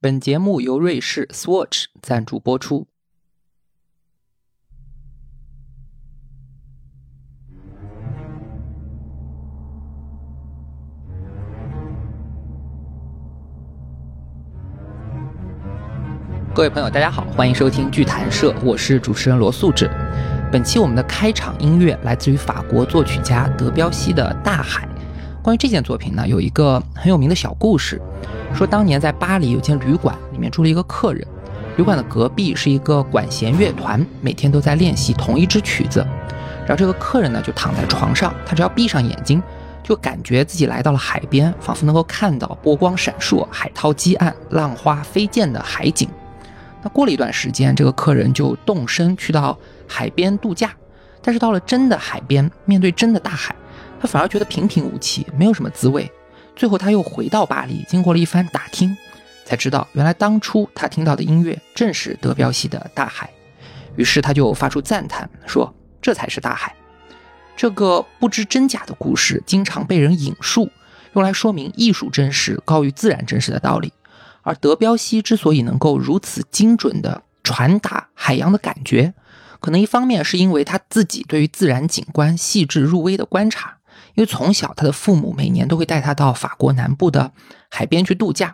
本节目由瑞士 Swatch 赞助播出。各位朋友，大家好，欢迎收听剧谈社，我是主持人罗素志。本期我们的开场音乐来自于法国作曲家德彪西的《大海》。关于这件作品呢，有一个很有名的小故事，说当年在巴黎有间旅馆，里面住了一个客人，旅馆的隔壁是一个管弦乐团，每天都在练习同一支曲子。然后这个客人呢就躺在床上，他只要闭上眼睛，就感觉自己来到了海边，仿佛能够看到波光闪烁、海涛激岸、浪花飞溅的海景。那过了一段时间，这个客人就动身去到海边度假，但是到了真的海边，面对真的大海。他反而觉得平平无奇，没有什么滋味。最后他又回到巴黎，经过了一番打听，才知道原来当初他听到的音乐正是德彪西的《大海》。于是他就发出赞叹，说：“这才是大海。”这个不知真假的故事经常被人引述，用来说明艺术真实高于自然真实的道理。而德彪西之所以能够如此精准地传达海洋的感觉，可能一方面是因为他自己对于自然景观细致入微的观察。因为从小他的父母每年都会带他到法国南部的海边去度假，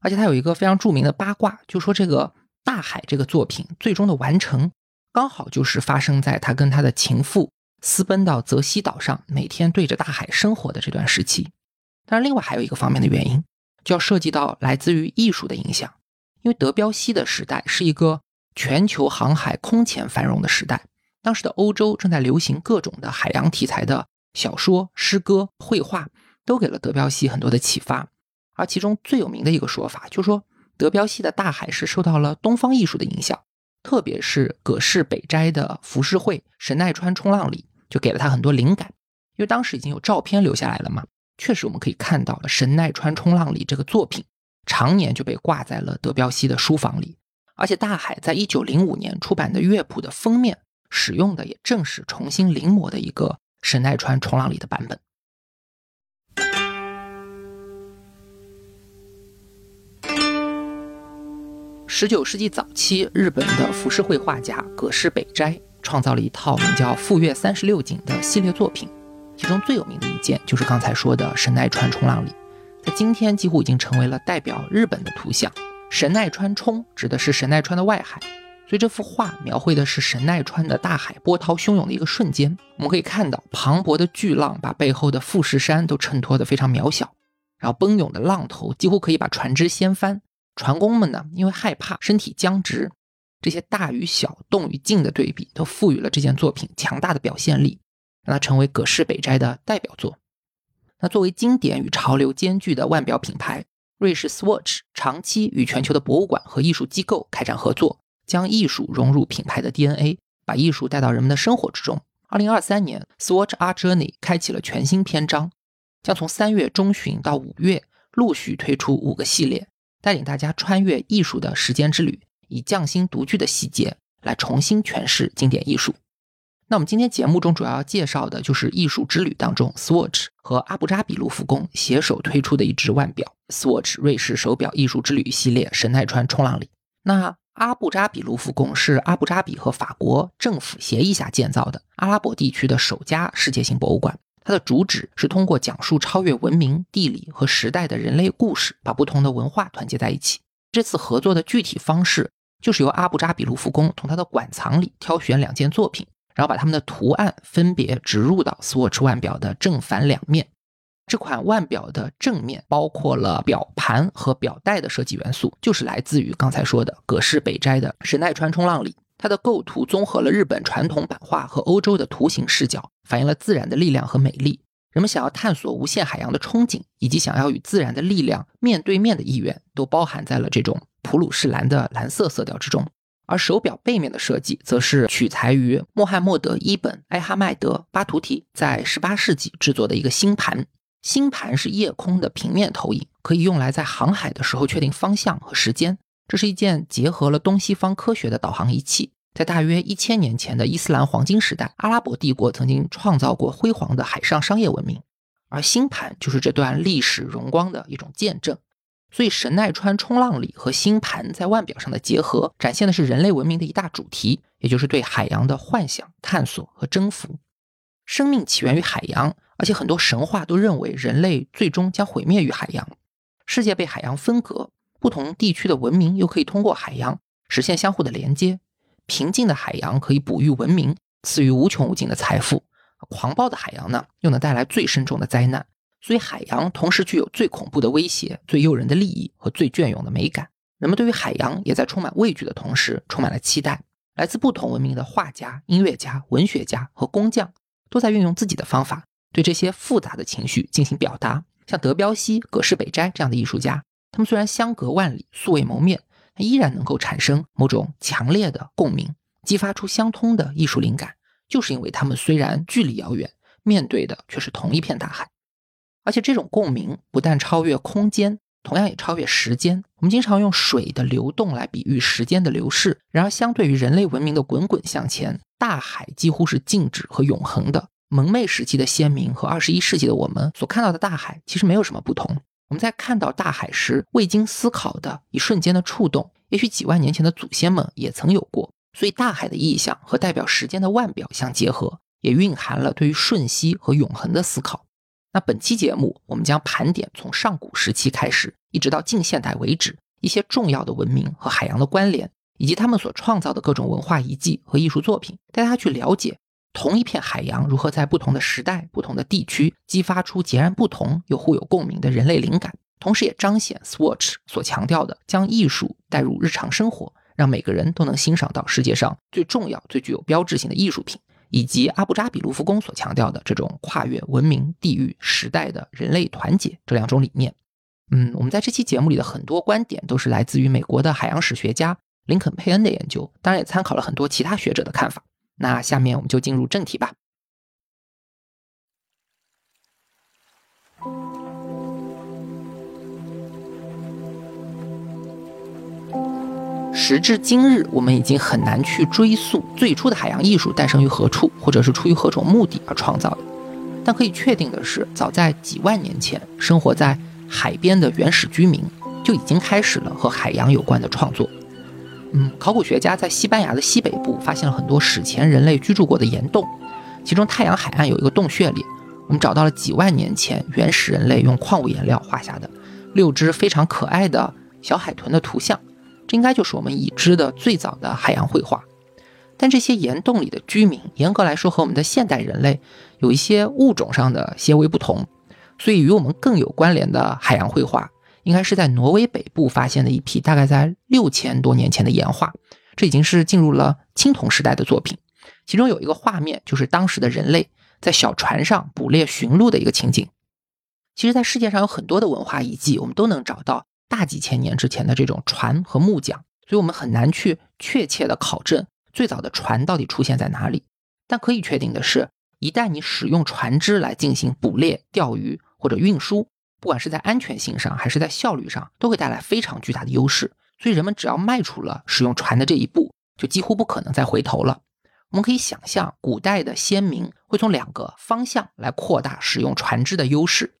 而且他有一个非常著名的八卦，就说这个大海这个作品最终的完成，刚好就是发生在他跟他的情妇私奔到泽西岛上，每天对着大海生活的这段时期。当然，另外还有一个方面的原因，就要涉及到来自于艺术的影响。因为德彪西的时代是一个全球航海空前繁荣的时代，当时的欧洲正在流行各种的海洋题材的。小说、诗歌、绘画都给了德彪西很多的启发，而其中最有名的一个说法，就是说德彪西的大海是受到了东方艺术的影响，特别是葛饰北斋的浮世绘《神奈川冲浪里》，就给了他很多灵感。因为当时已经有照片留下来了嘛，确实我们可以看到《神奈川冲浪里》这个作品，常年就被挂在了德彪西的书房里。而且大海在一九零五年出版的乐谱的封面，使用的也正是重新临摹的一个。神奈川冲浪里的版本。十九世纪早期，日本的浮世绘画家葛饰北斋创造了一套名叫《富岳三十六景》的系列作品，其中最有名的一件就是刚才说的神奈川冲浪里，在今天几乎已经成为了代表日本的图像。神奈川冲指的是神奈川的外海。所以这幅画描绘的是神奈川的大海波涛汹涌的一个瞬间，我们可以看到磅礴的巨浪把背后的富士山都衬托得非常渺小，然后奔涌的浪头几乎可以把船只掀翻。船工们呢，因为害怕身体僵直，这些大与小、动与静的对比，都赋予了这件作品强大的表现力，让它成为葛饰北斋的代表作。那作为经典与潮流兼具的腕表品牌，瑞士 Swatch 长期与全球的博物馆和艺术机构开展合作。将艺术融入品牌的 DNA，把艺术带到人们的生活之中。二零二三年，Swatch Art Journey 开启了全新篇章，将从三月中旬到五月陆续推出五个系列，带领大家穿越艺术的时间之旅，以匠心独具的细节来重新诠释经典艺术。那我们今天节目中主要要介绍的就是艺术之旅当中，Swatch 和阿布扎比卢浮宫携手推出的一只腕表 ——Swatch 瑞士手表艺术之旅系列神奈川冲浪里。那阿布扎比卢浮宫是阿布扎比和法国政府协议下建造的阿拉伯地区的首家世界性博物馆。它的主旨是通过讲述超越文明、地理和时代的人类故事，把不同的文化团结在一起。这次合作的具体方式就是由阿布扎比卢浮宫从它的馆藏里挑选两件作品，然后把它们的图案分别植入到 Swatch 腕表的正反两面。这款腕表的正面包括了表盘和表带的设计元素，就是来自于刚才说的葛饰北斋的神奈川冲浪里。它的构图综合了日本传统版画和欧洲的图形视角，反映了自然的力量和美丽。人们想要探索无限海洋的憧憬，以及想要与自然的力量面对面的意愿，都包含在了这种普鲁士蓝的蓝色色调之中。而手表背面的设计，则是取材于穆罕默德伊本埃哈迈德巴图提在18世纪制作的一个星盘。星盘是夜空的平面投影，可以用来在航海的时候确定方向和时间。这是一件结合了东西方科学的导航仪器。在大约一千年前的伊斯兰黄金时代，阿拉伯帝国曾经创造过辉煌的海上商业文明，而星盘就是这段历史荣光的一种见证。所以神奈川冲浪里和星盘在腕表上的结合，展现的是人类文明的一大主题，也就是对海洋的幻想、探索和征服。生命起源于海洋，而且很多神话都认为人类最终将毁灭于海洋。世界被海洋分隔，不同地区的文明又可以通过海洋实现相互的连接。平静的海洋可以哺育文明，赐予无穷无尽的财富；狂暴的海洋呢，又能带来最深重的灾难。所以，海洋同时具有最恐怖的威胁、最诱人的利益和最隽永的美感。人们对于海洋也在充满畏惧的同时，充满了期待。来自不同文明的画家、音乐家、文学家和工匠，都在运用自己的方法，对这些复杂的情绪进行表达。像德彪西、葛饰北斋这样的艺术家，他们虽然相隔万里、素未谋面，但依然能够产生某种强烈的共鸣，激发出相通的艺术灵感，就是因为他们虽然距离遥远，面对的却是同一片大海。而且这种共鸣不但超越空间，同样也超越时间。我们经常用水的流动来比喻时间的流逝，然而相对于人类文明的滚滚向前，大海几乎是静止和永恒的。蒙昧时期的先民和二十一世纪的我们所看到的大海其实没有什么不同。我们在看到大海时，未经思考的一瞬间的触动，也许几万年前的祖先们也曾有过。所以，大海的意象和代表时间的腕表相结合，也蕴含了对于瞬息和永恒的思考。那本期节目，我们将盘点从上古时期开始，一直到近现代为止，一些重要的文明和海洋的关联，以及他们所创造的各种文化遗迹和艺术作品，带大家去了解同一片海洋如何在不同的时代、不同的地区，激发出截然不同又互有共鸣的人类灵感，同时也彰显 Swatch 所强调的将艺术带入日常生活，让每个人都能欣赏到世界上最重要、最具有标志性的艺术品。以及阿布扎比卢浮宫所强调的这种跨越文明、地域、时代的人类团结这两种理念，嗯，我们在这期节目里的很多观点都是来自于美国的海洋史学家林肯·佩恩的研究，当然也参考了很多其他学者的看法。那下面我们就进入正题吧。时至今日，我们已经很难去追溯最初的海洋艺术诞生于何处，或者是出于何种目的而创造的。但可以确定的是，早在几万年前，生活在海边的原始居民就已经开始了和海洋有关的创作。嗯，考古学家在西班牙的西北部发现了很多史前人类居住过的岩洞，其中太阳海岸有一个洞穴里，我们找到了几万年前原始人类用矿物颜料画下的六只非常可爱的小海豚的图像。这应该就是我们已知的最早的海洋绘画，但这些岩洞里的居民，严格来说和我们的现代人类有一些物种上的些微不同，所以与我们更有关联的海洋绘画，应该是在挪威北部发现的一批大概在六千多年前的岩画，这已经是进入了青铜时代的作品。其中有一个画面，就是当时的人类在小船上捕猎驯鹿的一个情景。其实，在世界上有很多的文化遗迹，我们都能找到。大几千年之前的这种船和木匠，所以我们很难去确切的考证最早的船到底出现在哪里。但可以确定的是，一旦你使用船只来进行捕猎、钓鱼或者运输，不管是在安全性上还是在效率上，都会带来非常巨大的优势。所以人们只要迈出了使用船的这一步，就几乎不可能再回头了。我们可以想象，古代的先民会从两个方向来扩大使用船只的优势。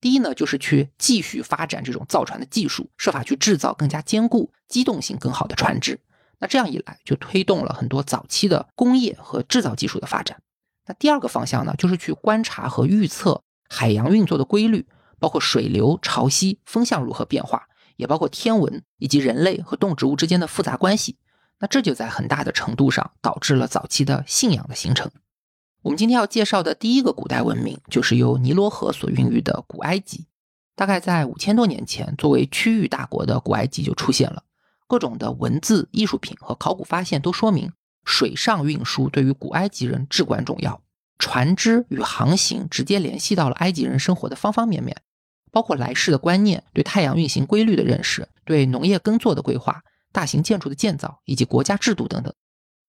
第一呢，就是去继续发展这种造船的技术，设法去制造更加坚固、机动性更好的船只。那这样一来，就推动了很多早期的工业和制造技术的发展。那第二个方向呢，就是去观察和预测海洋运作的规律，包括水流、潮汐、风向如何变化，也包括天文以及人类和动植物之间的复杂关系。那这就在很大的程度上导致了早期的信仰的形成。我们今天要介绍的第一个古代文明，就是由尼罗河所孕育的古埃及。大概在五千多年前，作为区域大国的古埃及就出现了。各种的文字、艺术品和考古发现都说明，水上运输对于古埃及人至关重要。船只与航行直接联系到了埃及人生活的方方面面，包括来世的观念、对太阳运行规律的认识、对农业耕作的规划、大型建筑的建造以及国家制度等等。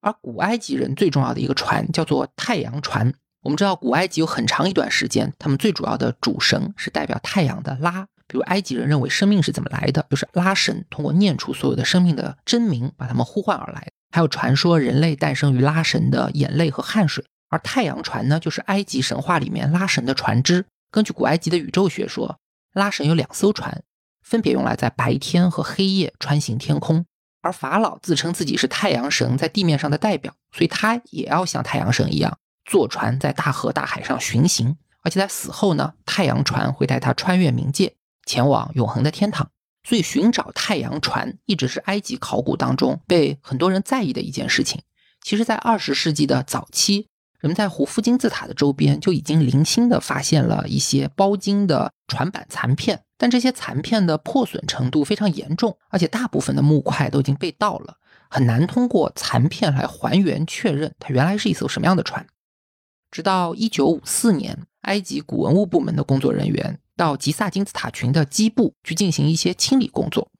而古埃及人最重要的一个船叫做太阳船。我们知道，古埃及有很长一段时间，他们最主要的主神是代表太阳的拉。比如，埃及人认为生命是怎么来的，就是拉神通过念出所有的生命的真名，把他们呼唤而来。还有传说，人类诞生于拉神的眼泪和汗水。而太阳船呢，就是埃及神话里面拉神的船只。根据古埃及的宇宙学说，拉神有两艘船，分别用来在白天和黑夜穿行天空。而法老自称自己是太阳神在地面上的代表，所以他也要像太阳神一样坐船在大河大海上巡行。而且在死后呢，太阳船会带他穿越冥界，前往永恒的天堂。所以寻找太阳船一直是埃及考古当中被很多人在意的一件事情。其实，在二十世纪的早期，人们在胡夫金字塔的周边就已经零星的发现了一些包金的船板残片，但这些残片的破损程度非常严重，而且大部分的木块都已经被盗了，很难通过残片来还原确认它原来是一艘什么样的船。直到一九五四年，埃及古文物部门的工作人员。到吉萨金字塔群的基部去进行一些清理工作。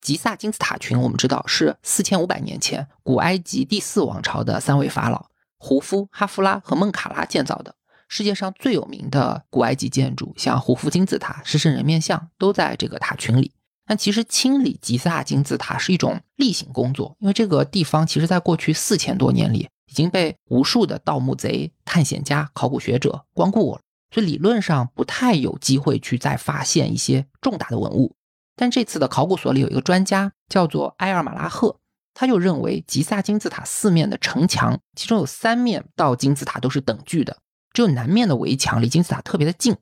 吉萨金字塔群，我们知道是四千五百年前古埃及第四王朝的三位法老胡夫、哈夫拉和孟卡拉建造的。世界上最有名的古埃及建筑，像胡夫金字塔、狮身人面像，都在这个塔群里。但其实清理吉萨金字塔是一种例行工作，因为这个地方其实在过去四千多年里已经被无数的盗墓贼、探险家、考古学者光顾过了。所以理论上不太有机会去再发现一些重大的文物，但这次的考古所里有一个专家叫做埃尔马拉赫，他就认为吉萨金字塔四面的城墙，其中有三面到金字塔都是等距的，只有南面的围墙离金字塔特别的近，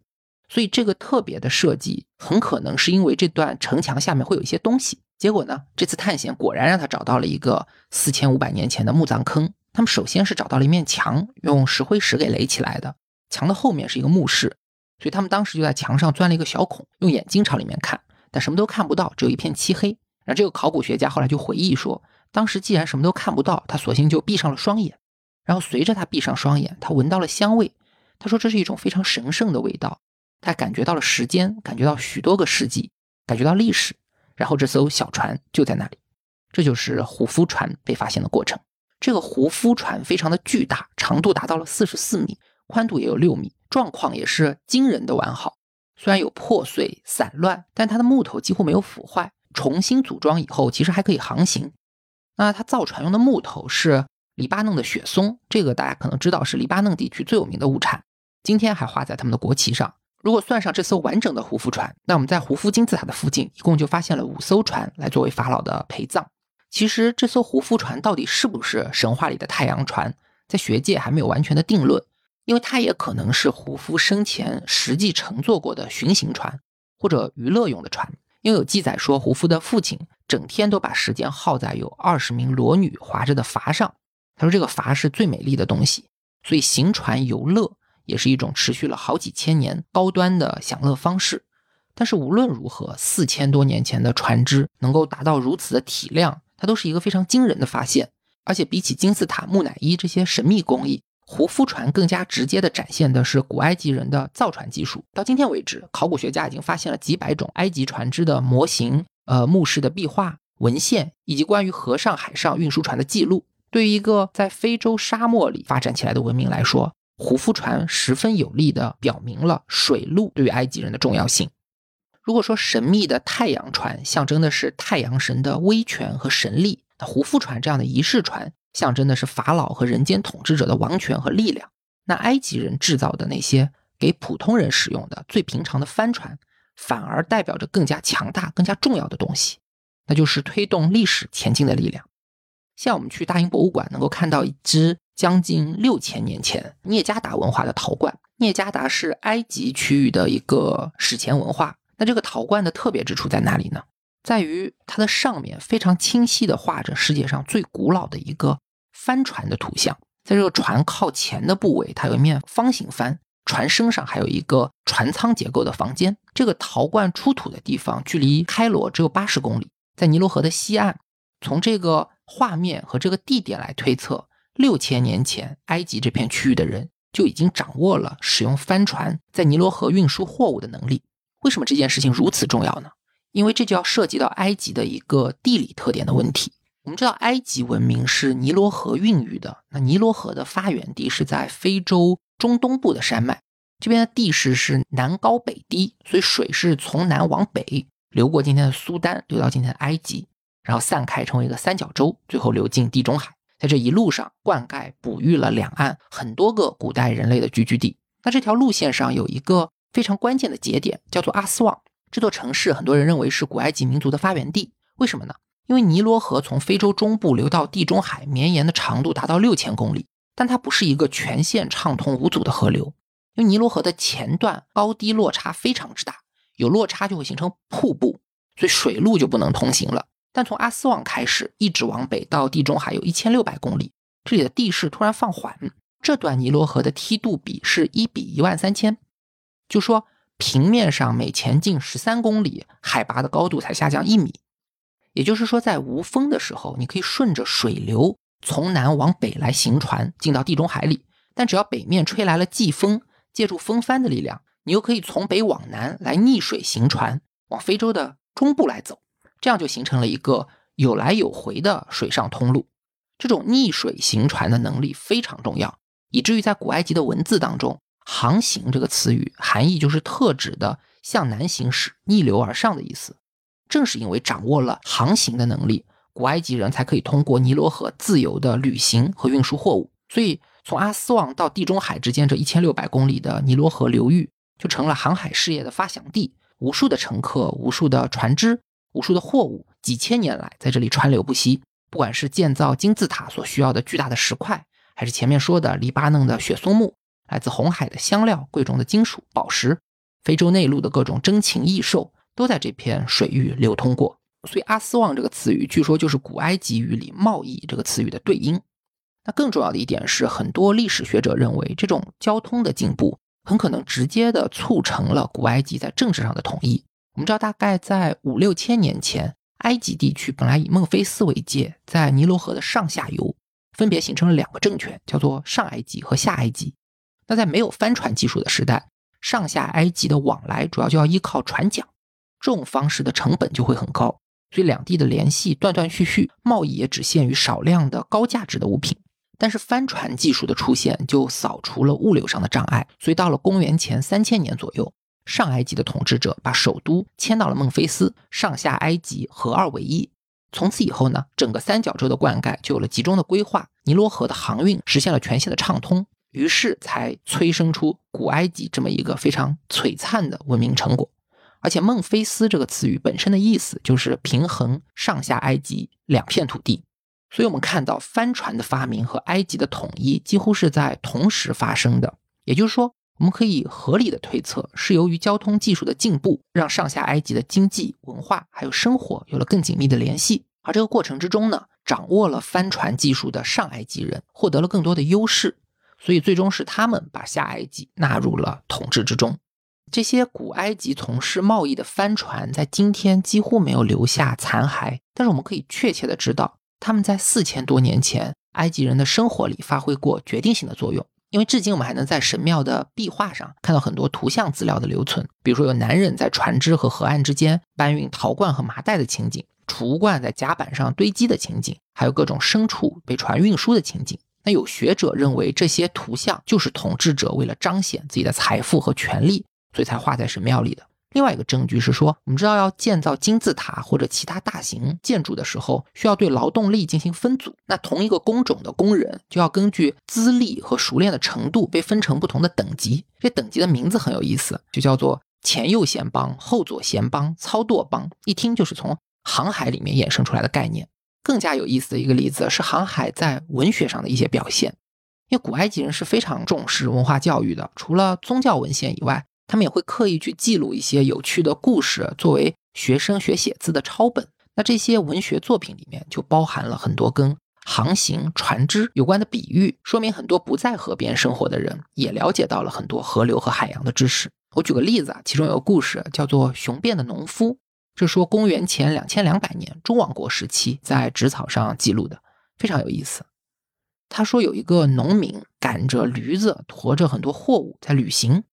所以这个特别的设计很可能是因为这段城墙下面会有一些东西。结果呢，这次探险果然让他找到了一个四千五百年前的墓葬坑。他们首先是找到了一面墙，用石灰石给垒起来的。墙的后面是一个墓室，所以他们当时就在墙上钻了一个小孔，用眼睛朝里面看，但什么都看不到，只有一片漆黑。然后这个考古学家后来就回忆说，当时既然什么都看不到，他索性就闭上了双眼。然后随着他闭上双眼，他闻到了香味。他说这是一种非常神圣的味道，他感觉到了时间，感觉到许多个世纪，感觉到历史。然后这艘小船就在那里，这就是胡夫船被发现的过程。这个胡夫船非常的巨大，长度达到了四十四米。宽度也有六米，状况也是惊人的完好。虽然有破碎散乱，但它的木头几乎没有腐坏。重新组装以后，其实还可以航行。那它造船用的木头是黎巴嫩的雪松，这个大家可能知道是黎巴嫩地区最有名的物产，今天还画在他们的国旗上。如果算上这艘完整的胡夫船，那我们在胡夫金字塔的附近一共就发现了五艘船来作为法老的陪葬。其实这艘胡夫船到底是不是神话里的太阳船，在学界还没有完全的定论。因为它也可能是胡夫生前实际乘坐过的巡行船，或者娱乐用的船。又有记载说，胡夫的父亲整天都把时间耗在有二十名裸女划着的筏上。他说这个筏是最美丽的东西，所以行船游乐也是一种持续了好几千年高端的享乐方式。但是无论如何，四千多年前的船只能够达到如此的体量，它都是一个非常惊人的发现。而且比起金字塔、木乃伊这些神秘工艺，胡夫船更加直接地展现的是古埃及人的造船技术。到今天为止，考古学家已经发现了几百种埃及船只的模型、呃墓室的壁画、文献，以及关于河上、海上运输船的记录。对于一个在非洲沙漠里发展起来的文明来说，胡夫船十分有力地表明了水路对于埃及人的重要性。如果说神秘的太阳船象征的是太阳神的威权和神力，那胡夫船这样的仪式船。象征的是法老和人间统治者的王权和力量。那埃及人制造的那些给普通人使用的最平常的帆船，反而代表着更加强大、更加重要的东西，那就是推动历史前进的力量。像我们去大英博物馆能够看到一只将近六千年前聂加达文化的陶罐。聂加达是埃及区域的一个史前文化。那这个陶罐的特别之处在哪里呢？在于它的上面非常清晰地画着世界上最古老的一个帆船的图像，在这个船靠前的部位，它有一面方形帆，船身上还有一个船舱结构的房间。这个陶罐出土的地方距离开罗只有八十公里，在尼罗河的西岸。从这个画面和这个地点来推测，六千年前埃及这片区域的人就已经掌握了使用帆船在尼罗河运输货物的能力。为什么这件事情如此重要呢？因为这就要涉及到埃及的一个地理特点的问题。我们知道，埃及文明是尼罗河孕育的。那尼罗河的发源地是在非洲中东部的山脉，这边的地势是南高北低，所以水是从南往北流过今天的苏丹，流到今天的埃及，然后散开成为一个三角洲，最后流进地中海。在这一路上，灌溉、哺育了两岸很多个古代人类的聚居地。那这条路线上有一个非常关键的节点，叫做阿斯旺。这座城市很多人认为是古埃及民族的发源地，为什么呢？因为尼罗河从非洲中部流到地中海，绵延的长度达到六千公里，但它不是一个全线畅通无阻的河流，因为尼罗河的前段高低落差非常之大，有落差就会形成瀑布，所以水路就不能通行了。但从阿斯旺开始，一直往北到地中海有一千六百公里，这里的地势突然放缓，这段尼罗河的梯度比是一比一万三千，就说。平面上每前进十三公里，海拔的高度才下降一米。也就是说，在无风的时候，你可以顺着水流从南往北来行船进到地中海里。但只要北面吹来了季风，借助风帆的力量，你又可以从北往南来逆水行船往非洲的中部来走。这样就形成了一个有来有回的水上通路。这种逆水行船的能力非常重要，以至于在古埃及的文字当中。航行这个词语含义就是特指的向南行驶、逆流而上的意思。正是因为掌握了航行的能力，古埃及人才可以通过尼罗河自由的旅行和运输货物。所以，从阿斯旺到地中海之间这一千六百公里的尼罗河流域，就成了航海事业的发祥地。无数的乘客、无数的船只、无数的货物，几千年来在这里川流不息。不管是建造金字塔所需要的巨大的石块，还是前面说的黎巴嫩的雪松木。来自红海的香料、贵重的金属、宝石，非洲内陆的各种珍禽异兽，都在这片水域流通过。所以，阿斯旺这个词语，据说就是古埃及语里“贸易”这个词语的对应。那更重要的一点是，很多历史学者认为，这种交通的进步很可能直接的促成了古埃及在政治上的统一。我们知道，大概在五六千年前，埃及地区本来以孟菲斯为界，在尼罗河的上下游，分别形成了两个政权，叫做上埃及和下埃及。那在没有帆船技术的时代，上下埃及的往来主要就要依靠船桨，这种方式的成本就会很高，所以两地的联系断断续续，贸易也只限于少量的高价值的物品。但是帆船技术的出现就扫除了物流上的障碍，所以到了公元前三千年左右，上埃及的统治者把首都迁到了孟菲斯，上下埃及合二为一。从此以后呢，整个三角洲的灌溉就有了集中的规划，尼罗河的航运实现了全线的畅通。于是才催生出古埃及这么一个非常璀璨的文明成果，而且孟菲斯这个词语本身的意思就是平衡上下埃及两片土地，所以我们看到帆船的发明和埃及的统一几乎是在同时发生的。也就是说，我们可以合理的推测，是由于交通技术的进步，让上下埃及的经济、文化还有生活有了更紧密的联系，而这个过程之中呢，掌握了帆船技术的上埃及人获得了更多的优势。所以最终是他们把下埃及纳入了统治之中。这些古埃及从事贸易的帆船在今天几乎没有留下残骸，但是我们可以确切的知道，他们在四千多年前埃及人的生活里发挥过决定性的作用。因为至今我们还能在神庙的壁画上看到很多图像资料的留存，比如说有男人在船只和河岸之间搬运陶罐和麻袋的情景，储物罐在甲板上堆积的情景，还有各种牲畜被船运输的情景。那有学者认为，这些图像就是统治者为了彰显自己的财富和权力，所以才画在神庙里的。另外一个证据是说，我们知道要建造金字塔或者其他大型建筑的时候，需要对劳动力进行分组。那同一个工种的工人就要根据资历和熟练的程度被分成不同的等级。这等级的名字很有意思，就叫做前右贤帮、后左贤帮、操舵帮，一听就是从航海里面衍生出来的概念。更加有意思的一个例子是航海在文学上的一些表现，因为古埃及人是非常重视文化教育的，除了宗教文献以外，他们也会刻意去记录一些有趣的故事，作为学生学写字的抄本。那这些文学作品里面就包含了很多跟航行、船只有关的比喻，说明很多不在河边生活的人也了解到了很多河流和海洋的知识。我举个例子啊，其中有个故事叫做《雄辩的农夫》。这说公元前两千两百年中王国时期在纸草上记录的，非常有意思。他说有一个农民赶着驴子驮着很多货物在旅行，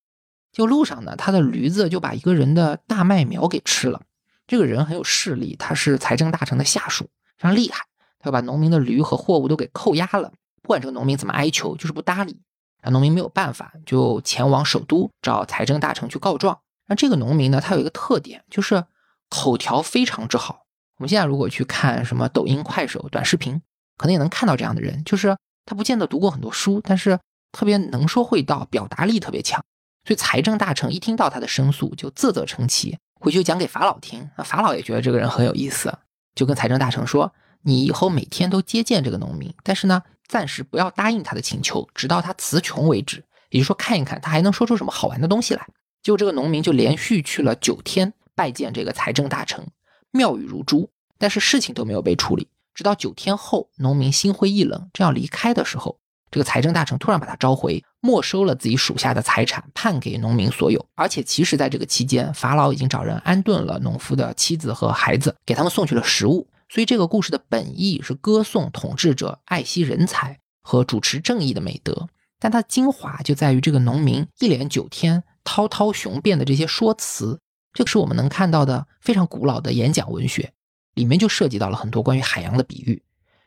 就路上呢，他的驴子就把一个人的大麦苗给吃了。这个人很有势力，他是财政大臣的下属，非常厉害。他就把农民的驴和货物都给扣押了，不管这个农民怎么哀求，就是不搭理。那农民没有办法，就前往首都找财政大臣去告状。那这个农民呢，他有一个特点，就是。口条非常之好。我们现在如果去看什么抖音、快手、短视频，可能也能看到这样的人，就是他不见得读过很多书，但是特别能说会道，表达力特别强。所以财政大臣一听到他的申诉，就啧啧称奇，回去讲给法老听。那法老也觉得这个人很有意思，就跟财政大臣说：“你以后每天都接见这个农民，但是呢，暂时不要答应他的请求，直到他词穷为止。也就是说，看一看他还能说出什么好玩的东西来。”结果这个农民就连续去了九天拜见这个财政大臣，妙语如珠，但是事情都没有被处理。直到九天后，农民心灰意冷，正要离开的时候。这个财政大臣突然把他召回，没收了自己属下的财产，判给农民所有。而且，其实在这个期间，法老已经找人安顿了农夫的妻子和孩子，给他们送去了食物。所以，这个故事的本意是歌颂统治者爱惜人才和主持正义的美德，但它精华就在于这个农民一连九天滔滔雄辩的这些说辞。这个是我们能看到的非常古老的演讲文学，里面就涉及到了很多关于海洋的比喻。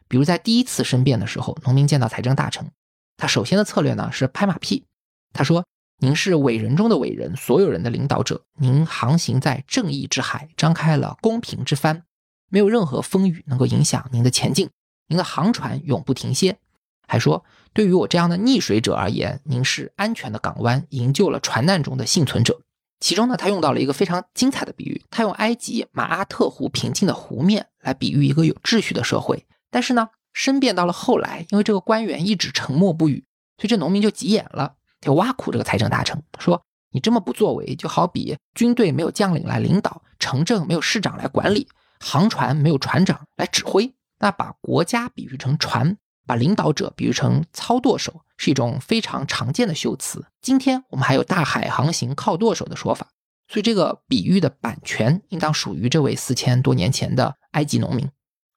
比如在第一次申辩的时候，农民见到财政大臣，他首先的策略呢是拍马屁。他说：“您是伟人中的伟人，所有人的领导者，您航行在正义之海，张开了公平之帆，没有任何风雨能够影响您的前进，您的航船永不停歇。”还说：“对于我这样的溺水者而言，您是安全的港湾，营救了船难中的幸存者。”其中呢，他用到了一个非常精彩的比喻，他用埃及马阿特湖平静的湖面来比喻一个有秩序的社会。但是呢，申辩到了后来，因为这个官员一直沉默不语，所以这农民就急眼了，就挖苦这个财政大臣，说：“你这么不作为，就好比军队没有将领来领导，城镇没有市长来管理，航船没有船长来指挥。那把国家比喻成船，把领导者比喻成操舵手，是一种非常常见的修辞。今天我们还有大海航行靠舵手的说法，所以这个比喻的版权应当属于这位四千多年前的埃及农民。”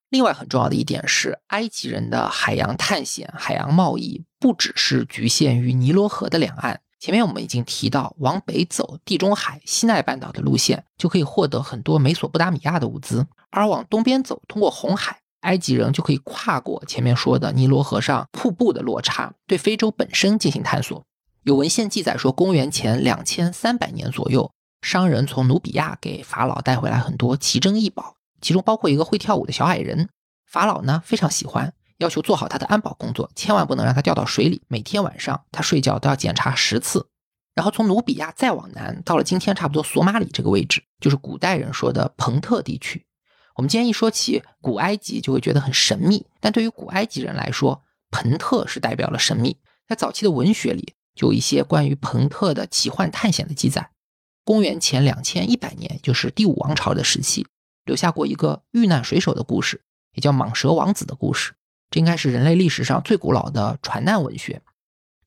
另外很重要的一点是，埃及人的海洋探险、海洋贸易不只是局限于尼罗河的两岸。前面我们已经提到，往北走地中海、西奈半岛的路线，就可以获得很多美索不达米亚的物资；而往东边走，通过红海，埃及人就可以跨过前面说的尼罗河上瀑布的落差，对非洲本身进行探索。有文献记载说，公元前两千三百年左右，商人从努比亚给法老带回来很多奇珍异宝。其中包括一个会跳舞的小矮人，法老呢非常喜欢，要求做好他的安保工作，千万不能让他掉到水里。每天晚上他睡觉都要检查十次。然后从努比亚再往南，到了今天差不多索马里这个位置，就是古代人说的彭特地区。我们今天一说起古埃及，就会觉得很神秘，但对于古埃及人来说，彭特是代表了神秘。在早期的文学里，就有一些关于彭特的奇幻探险的记载。公元前两千一百年，就是第五王朝的时期。留下过一个遇难水手的故事，也叫蟒蛇王子的故事。这应该是人类历史上最古老的船难文学。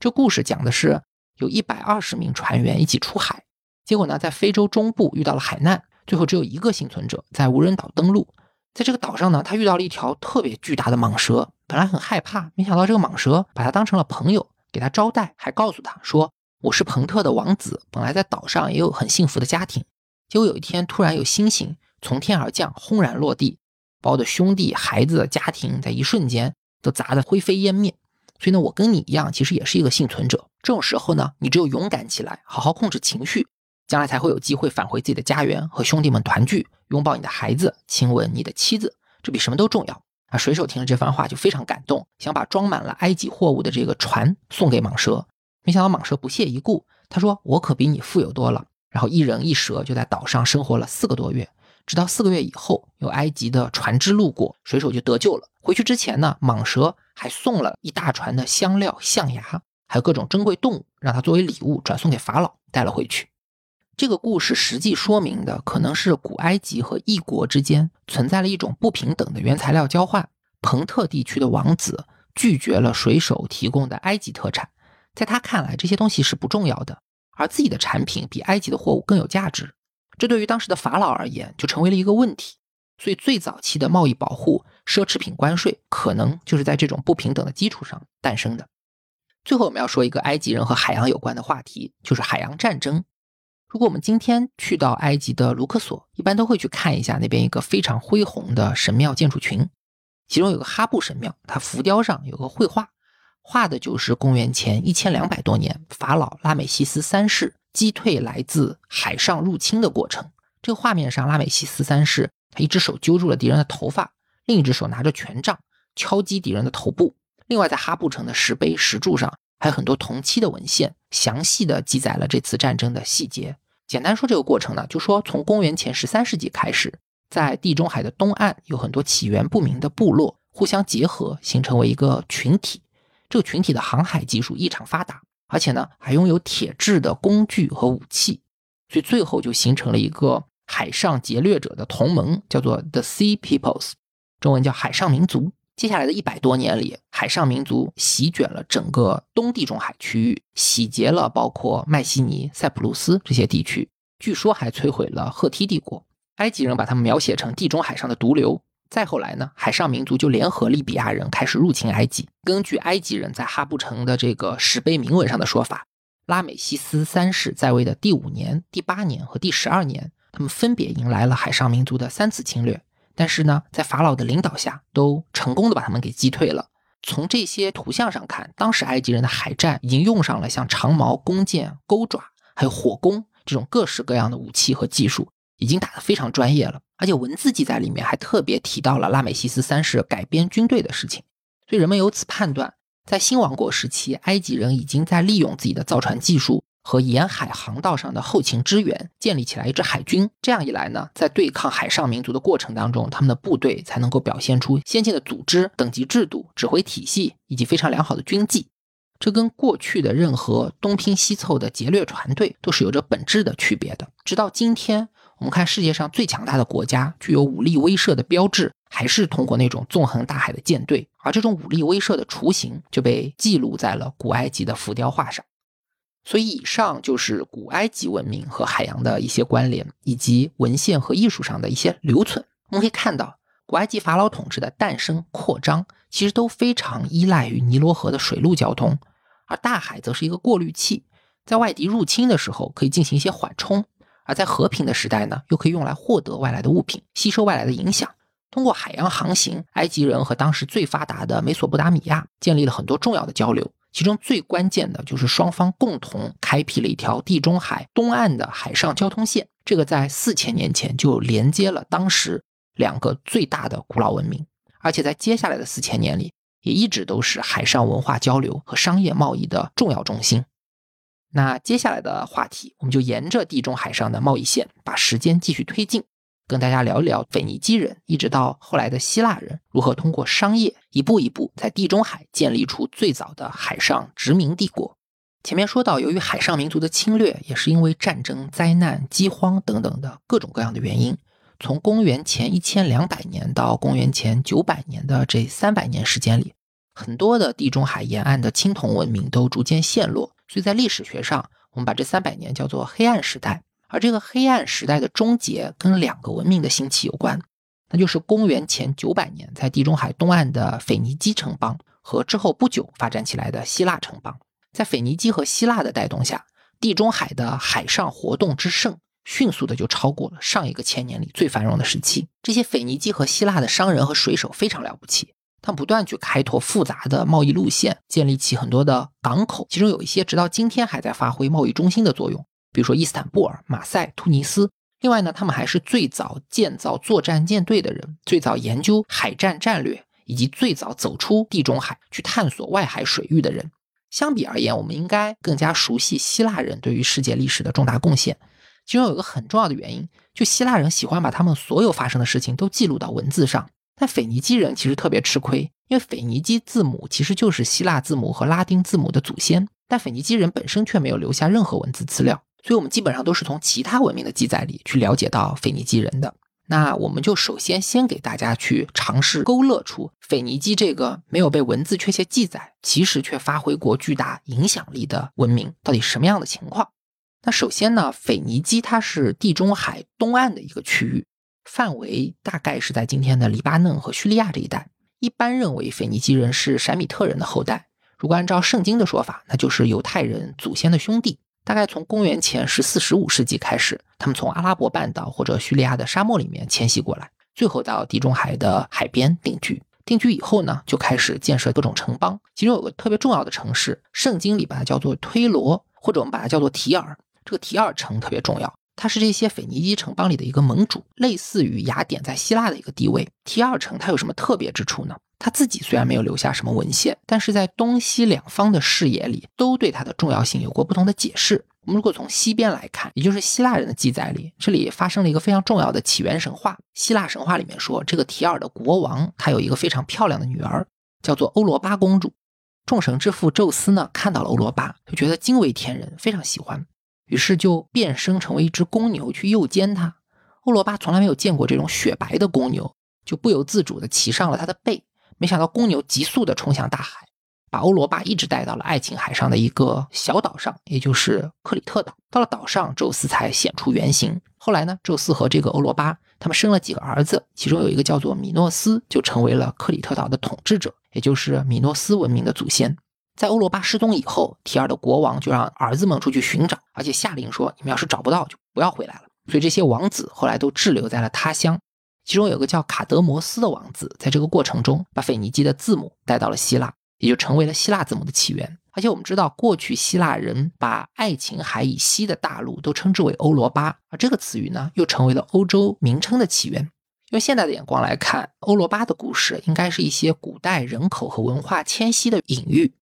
这故事讲的是有一百二十名船员一起出海，结果呢，在非洲中部遇到了海难，最后只有一个幸存者在无人岛登陆。在这个岛上呢，他遇到了一条特别巨大的蟒蛇，本来很害怕，没想到这个蟒蛇把他当成了朋友，给他招待，还告诉他说：“我是彭特的王子，本来在岛上也有很幸福的家庭。”结果有一天突然有星星。从天而降，轰然落地，把我的兄弟、孩子、家庭在一瞬间都砸得灰飞烟灭。所以呢，我跟你一样，其实也是一个幸存者。这种时候呢，你只有勇敢起来，好好控制情绪，将来才会有机会返回自己的家园，和兄弟们团聚，拥抱你的孩子，亲吻你的妻子，这比什么都重要。啊，水手听了这番话就非常感动，想把装满了埃及货物的这个船送给蟒蛇。没想到蟒蛇不屑一顾，他说：“我可比你富有多了。”然后一人一蛇就在岛上生活了四个多月。直到四个月以后，有埃及的船只路过，水手就得救了。回去之前呢，蟒蛇还送了一大船的香料、象牙，还有各种珍贵动物，让他作为礼物转送给法老，带了回去。这个故事实际说明的可能是古埃及和异国之间存在了一种不平等的原材料交换。彭特地区的王子拒绝了水手提供的埃及特产，在他看来，这些东西是不重要的，而自己的产品比埃及的货物更有价值。这对于当时的法老而言，就成为了一个问题。所以，最早期的贸易保护、奢侈品关税，可能就是在这种不平等的基础上诞生的。最后，我们要说一个埃及人和海洋有关的话题，就是海洋战争。如果我们今天去到埃及的卢克索，一般都会去看一下那边一个非常恢宏的神庙建筑群，其中有个哈布神庙，它浮雕上有个绘画，画的就是公元前一千两百多年法老拉美西斯三世。击退来自海上入侵的过程。这个画面上，拉美西斯三世他一只手揪住了敌人的头发，另一只手拿着权杖敲击敌人的头部。另外，在哈布城的石碑石柱上还有很多同期的文献，详细的记载了这次战争的细节。简单说这个过程呢，就说从公元前十三世纪开始，在地中海的东岸有很多起源不明的部落互相结合，形成为一个群体。这个群体的航海技术异常发达，而且呢还拥有铁制的工具和武器，所以最后就形成了一个海上劫掠者的同盟，叫做 The Sea Peoples，中文叫海上民族。接下来的一百多年里，海上民族席卷了整个东地中海区域，洗劫了包括麦西尼、塞浦路斯这些地区，据说还摧毁了赫梯帝国。埃及人把他们描写成地中海上的毒瘤。再后来呢，海上民族就联合利比亚人开始入侵埃及。根据埃及人在哈布城的这个石碑铭文上的说法，拉美西斯三世在位的第五年、第八年和第十二年，他们分别迎来了海上民族的三次侵略。但是呢，在法老的领导下，都成功的把他们给击退了。从这些图像上看，当时埃及人的海战已经用上了像长矛、弓箭、钩爪，还有火攻这种各式各样的武器和技术，已经打得非常专业了。而且文字记载里面还特别提到了拉美西斯三世改编军队的事情，所以人们由此判断，在新王国时期，埃及人已经在利用自己的造船技术。和沿海航道上的后勤支援，建立起来一支海军。这样一来呢，在对抗海上民族的过程当中，他们的部队才能够表现出先进的组织、等级制度、指挥体系以及非常良好的军纪。这跟过去的任何东拼西凑的劫掠船队都是有着本质的区别的。直到今天，我们看世界上最强大的国家具有武力威慑的标志，还是通过那种纵横大海的舰队，而这种武力威慑的雏形就被记录在了古埃及的浮雕画上。所以，以上就是古埃及文明和海洋的一些关联，以及文献和艺术上的一些留存。我们可以看到，古埃及法老统治的诞生、扩张，其实都非常依赖于尼罗河的水陆交通，而大海则是一个过滤器，在外敌入侵的时候可以进行一些缓冲，而在和平的时代呢，又可以用来获得外来的物品，吸收外来的影响。通过海洋航行，埃及人和当时最发达的美索不达米亚建立了很多重要的交流。其中最关键的就是双方共同开辟了一条地中海东岸的海上交通线，这个在四千年前就连接了当时两个最大的古老文明，而且在接下来的四千年里，也一直都是海上文化交流和商业贸易的重要中心。那接下来的话题，我们就沿着地中海上的贸易线，把时间继续推进。跟大家聊一聊腓尼基人，一直到后来的希腊人如何通过商业一步一步在地中海建立出最早的海上殖民帝国。前面说到，由于海上民族的侵略，也是因为战争、灾难、饥荒等等的各种各样的原因，从公元前一千两百年到公元前九百年的这三百年时间里，很多的地中海沿岸的青铜文明都逐渐陷落。所以在历史学上，我们把这三百年叫做黑暗时代。而这个黑暗时代的终结跟两个文明的兴起有关，那就是公元前九百年在地中海东岸的腓尼基城邦和之后不久发展起来的希腊城邦。在腓尼基和希腊的带动下，地中海的海上活动之盛迅速的就超过了上一个千年里最繁荣的时期。这些腓尼基和希腊的商人和水手非常了不起，他们不断去开拓复杂的贸易路线，建立起很多的港口，其中有一些直到今天还在发挥贸易中心的作用。比如说伊斯坦布尔、马赛、突尼斯。另外呢，他们还是最早建造作战舰队的人，最早研究海战战略，以及最早走出地中海去探索外海水域的人。相比而言，我们应该更加熟悉希腊人对于世界历史的重大贡献。其中有一个很重要的原因，就希腊人喜欢把他们所有发生的事情都记录到文字上。但腓尼基人其实特别吃亏，因为腓尼基字母其实就是希腊字母和拉丁字母的祖先，但腓尼基人本身却没有留下任何文字资料。所以，我们基本上都是从其他文明的记载里去了解到腓尼基人的。那我们就首先先给大家去尝试勾勒出腓尼基这个没有被文字确切记载，其实却发挥过巨大影响力的文明到底什么样的情况。那首先呢，腓尼基它是地中海东岸的一个区域，范围大概是在今天的黎巴嫩和叙利亚这一带。一般认为腓尼基人是闪米特人的后代。如果按照圣经的说法，那就是犹太人祖先的兄弟。大概从公元前十四、十五世纪开始，他们从阿拉伯半岛或者叙利亚的沙漠里面迁徙过来，最后到地中海的海边定居。定居以后呢，就开始建设各种城邦。其中有个特别重要的城市，圣经里把它叫做推罗，或者我们把它叫做提尔。这个提尔城特别重要，它是这些腓尼基城邦里的一个盟主，类似于雅典在希腊的一个地位。提尔城它有什么特别之处呢？他自己虽然没有留下什么文献，但是在东西两方的视野里，都对他的重要性有过不同的解释。我们如果从西边来看，也就是希腊人的记载里，这里发生了一个非常重要的起源神话。希腊神话里面说，这个提尔的国王他有一个非常漂亮的女儿，叫做欧罗巴公主。众神之父宙斯呢，看到了欧罗巴，就觉得惊为天人，非常喜欢，于是就变身成为一只公牛去诱奸她。欧罗巴从来没有见过这种雪白的公牛，就不由自主地骑上了他的背。没想到公牛急速地冲向大海，把欧罗巴一直带到了爱琴海上的一个小岛上，也就是克里特岛。到了岛上，宙斯才显出原形。后来呢，宙斯和这个欧罗巴他们生了几个儿子，其中有一个叫做米诺斯，就成为了克里特岛的统治者，也就是米诺斯文明的祖先。在欧罗巴失踪以后，提尔的国王就让儿子们出去寻找，而且下令说：“你们要是找不到，就不要回来了。”所以这些王子后来都滞留在了他乡。其中有个叫卡德摩斯的王子，在这个过程中把腓尼基的字母带到了希腊，也就成为了希腊字母的起源。而且我们知道，过去希腊人把爱琴海以西的大陆都称之为欧罗巴，而这个词语呢，又成为了欧洲名称的起源。用现代的眼光来看，欧罗巴的故事应该是一些古代人口和文化迁徙的隐喻。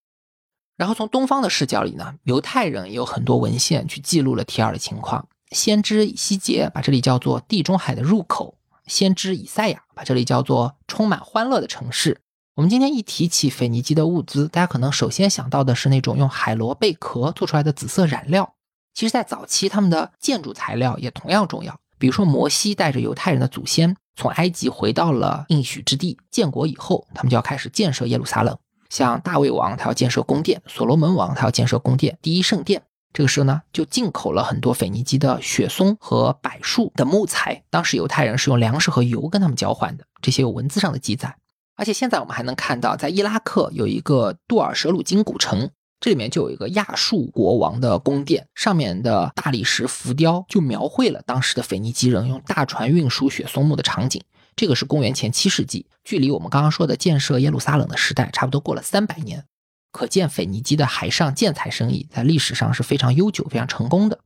然后从东方的视角里呢，犹太人也有很多文献去记录了提尔的情况。先知以西结把这里叫做地中海的入口。先知以赛亚把这里叫做充满欢乐的城市。我们今天一提起腓尼基的物资，大家可能首先想到的是那种用海螺贝壳做出来的紫色染料。其实，在早期，他们的建筑材料也同样重要。比如说，摩西带着犹太人的祖先从埃及回到了应许之地建国以后，他们就要开始建设耶路撒冷。像大卫王，他要建设宫殿；所罗门王，他要建设宫殿，第一圣殿。这个时候呢，就进口了很多腓尼基的雪松和柏树的木材。当时犹太人是用粮食和油跟他们交换的，这些有文字上的记载。而且现在我们还能看到，在伊拉克有一个杜尔舍鲁金古城，这里面就有一个亚述国王的宫殿，上面的大理石浮雕就描绘了当时的腓尼基人用大船运输雪松木的场景。这个是公元前七世纪，距离我们刚刚说的建设耶路撒冷的时代差不多过了三百年。可见腓尼基的海上建材生意在历史上是非常悠久、非常成功的。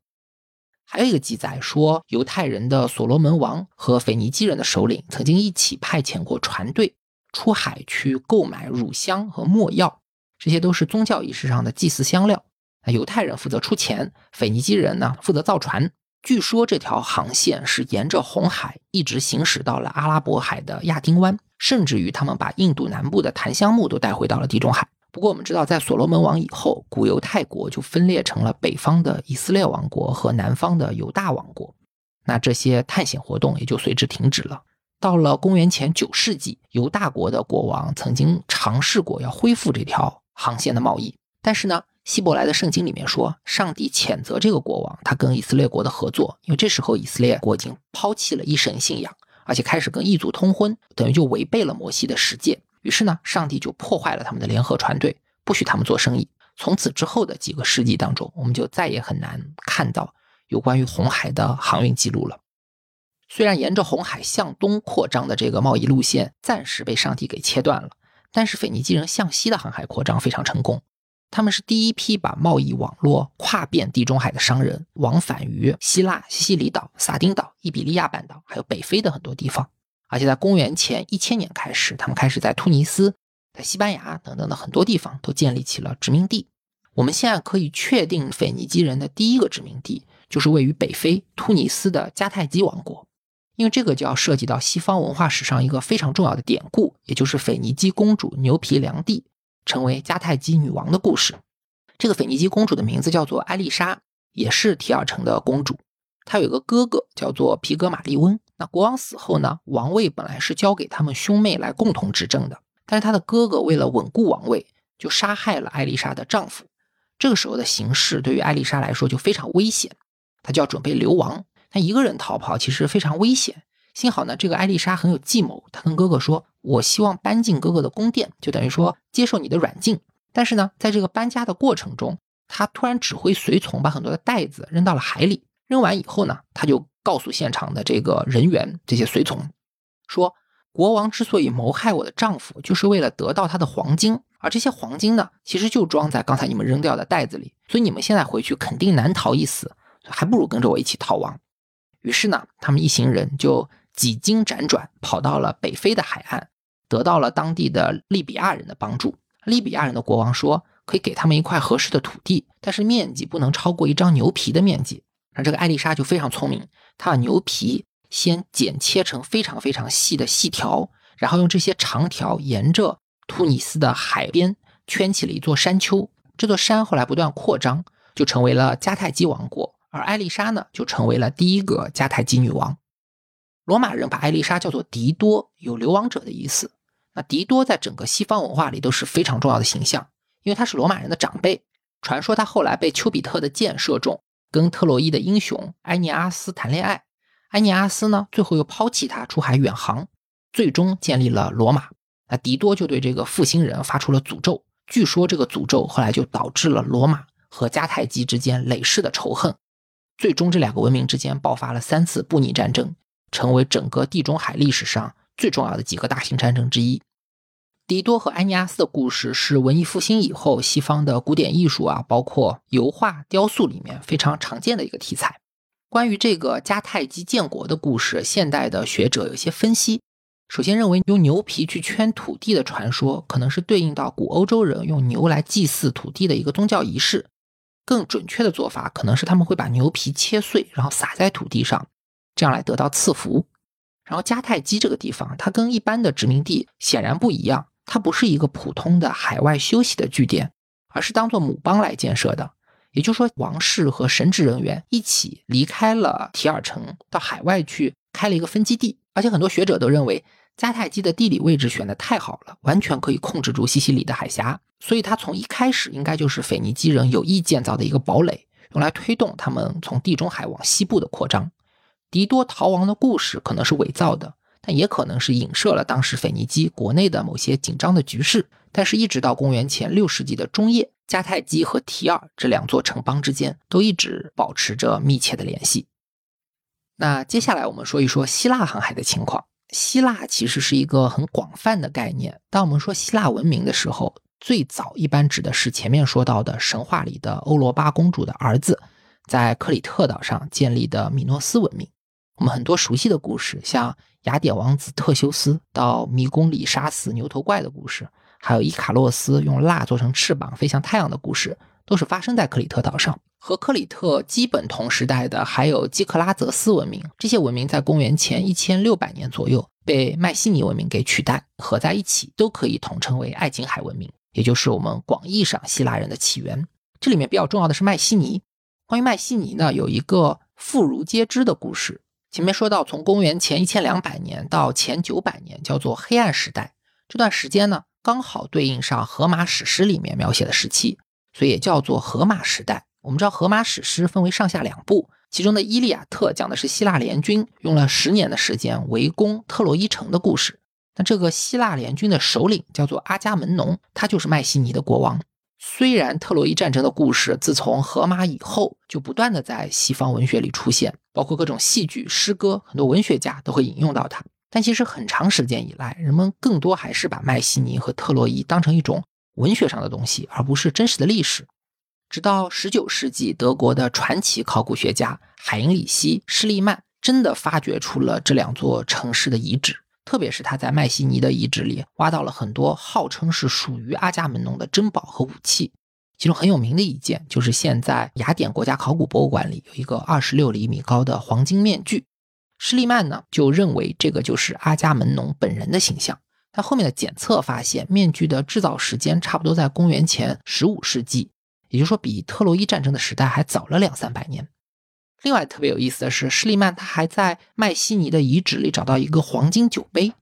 还有一个记载说，犹太人的所罗门王和腓尼基人的首领曾经一起派遣过船队出海去购买乳香和没药，这些都是宗教仪式上的祭祀香料。那犹太人负责出钱，腓尼基人呢负责造船。据说这条航线是沿着红海一直行驶到了阿拉伯海的亚丁湾，甚至于他们把印度南部的檀香木都带回到了地中海。不过我们知道，在所罗门王以后，古犹太国就分裂成了北方的以色列王国和南方的犹大王国，那这些探险活动也就随之停止了。到了公元前九世纪，犹大国的国王曾经尝试过要恢复这条航线的贸易，但是呢，希伯来的圣经里面说，上帝谴责这个国王，他跟以色列国的合作，因为这时候以色列国已经抛弃了一神信仰，而且开始跟异族通婚，等于就违背了摩西的十诫。于是呢，上帝就破坏了他们的联合船队，不许他们做生意。从此之后的几个世纪当中，我们就再也很难看到有关于红海的航运记录了。虽然沿着红海向东扩张的这个贸易路线暂时被上帝给切断了，但是腓尼基人向西的航海扩张非常成功。他们是第一批把贸易网络跨遍地中海的商人，往返于希腊、西西里岛、撒丁岛、伊比利亚半岛，还有北非的很多地方。而且在公元前一千年开始，他们开始在突尼斯、在西班牙等等的很多地方都建立起了殖民地。我们现在可以确定，腓尼基人的第一个殖民地就是位于北非突尼斯的迦太基王国，因为这个就要涉及到西方文化史上一个非常重要的典故，也就是腓尼基公主牛皮良娣成为迦太基女王的故事。这个腓尼基公主的名字叫做艾丽莎，也是提尔城的公主。她有一个哥哥叫做皮格马利温。那国王死后呢？王位本来是交给他们兄妹来共同执政的，但是他的哥哥为了稳固王位，就杀害了艾丽莎的丈夫。这个时候的形势对于艾丽莎来说就非常危险，她就要准备流亡。她一个人逃跑其实非常危险。幸好呢，这个艾丽莎很有计谋，她跟哥哥说：“我希望搬进哥哥的宫殿，就等于说接受你的软禁。”但是呢，在这个搬家的过程中，她突然指挥随从把很多的袋子扔到了海里。扔完以后呢，他就。告诉现场的这个人员，这些随从说，国王之所以谋害我的丈夫，就是为了得到他的黄金，而这些黄金呢，其实就装在刚才你们扔掉的袋子里，所以你们现在回去肯定难逃一死，还不如跟着我一起逃亡。于是呢，他们一行人就几经辗转，跑到了北非的海岸，得到了当地的利比亚人的帮助。利比亚人的国王说，可以给他们一块合适的土地，但是面积不能超过一张牛皮的面积。那这个艾丽莎就非常聪明，她把牛皮先剪切成非常非常细的细条，然后用这些长条沿着突尼斯的海边圈起了一座山丘。这座山后来不断扩张，就成为了迦太基王国。而艾丽莎呢，就成为了第一个迦太基女王。罗马人把艾丽莎叫做狄多，有流亡者的意思。那狄多在整个西方文化里都是非常重要的形象，因为他是罗马人的长辈。传说他后来被丘比特的箭射中，跟特洛伊的英雄埃涅阿斯谈恋爱。埃涅阿斯呢，最后又抛弃他出海远航，最终建立了罗马。那狄多就对这个负心人发出了诅咒。据说这个诅咒后来就导致了罗马和迦太基之间累世的仇恨。最终，这两个文明之间爆发了三次布匿战争，成为整个地中海历史上最重要的几个大型战争之一。狄多和埃尼阿斯的故事是文艺复兴以后西方的古典艺术啊，包括油画、雕塑里面非常常见的一个题材。关于这个迦太基建国的故事，现代的学者有些分析。首先认为，用牛皮去圈土地的传说，可能是对应到古欧洲人用牛来祭祀土地的一个宗教仪式。更准确的做法可能是他们会把牛皮切碎，然后撒在土地上，这样来得到赐福。然后迦太基这个地方，它跟一般的殖民地显然不一样，它不是一个普通的海外休息的据点，而是当做母邦来建设的。也就是说，王室和神职人员一起离开了提尔城，到海外去开了一个分基地。而且很多学者都认为。迦太基的地理位置选的太好了，完全可以控制住西西里的海峡，所以它从一开始应该就是腓尼基人有意建造的一个堡垒，用来推动他们从地中海往西部的扩张。狄多逃亡的故事可能是伪造的，但也可能是影射了当时腓尼基国内的某些紧张的局势。但是，一直到公元前六世纪的中叶，迦太基和提尔这两座城邦之间都一直保持着密切的联系。那接下来我们说一说希腊航海的情况。希腊其实是一个很广泛的概念。当我们说希腊文明的时候，最早一般指的是前面说到的神话里的欧罗巴公主的儿子，在克里特岛上建立的米诺斯文明。我们很多熟悉的故事，像雅典王子特修斯到迷宫里杀死牛头怪的故事，还有伊卡洛斯用蜡做成翅膀飞向太阳的故事，都是发生在克里特岛上。和克里特基本同时代的还有基克拉泽斯文明，这些文明在公元前一千六百年左右被迈锡尼文明给取代，合在一起都可以统称为爱琴海文明，也就是我们广义上希腊人的起源。这里面比较重要的是迈锡尼。关于迈锡尼呢，有一个妇孺皆知的故事。前面说到，从公元前一千两百年到前九百年叫做黑暗时代，这段时间呢刚好对应上荷马史诗里面描写的时期，所以也叫做荷马时代。我们知道荷马史诗分为上下两部，其中的《伊利亚特》讲的是希腊联军用了十年的时间围攻特洛伊城的故事。那这个希腊联军的首领叫做阿伽门农，他就是迈锡尼的国王。虽然特洛伊战争的故事自从荷马以后就不断的在西方文学里出现，包括各种戏剧、诗歌，很多文学家都会引用到它。但其实很长时间以来，人们更多还是把迈锡尼和特洛伊当成一种文学上的东西，而不是真实的历史。直到十九世纪，德国的传奇考古学家海因里希·施利曼真的发掘出了这两座城市的遗址，特别是他在麦西尼的遗址里挖到了很多号称是属于阿伽门农的珍宝和武器。其中很有名的一件，就是现在雅典国家考古博物馆里有一个二十六厘米高的黄金面具。施利曼呢就认为这个就是阿伽门农本人的形象。他后面的检测发现，面具的制造时间差不多在公元前十五世纪。也就是说，比特洛伊战争的时代还早了两三百年。另外，特别有意思的是，施利曼他还在麦西尼的遗址里找到一个黄金酒杯。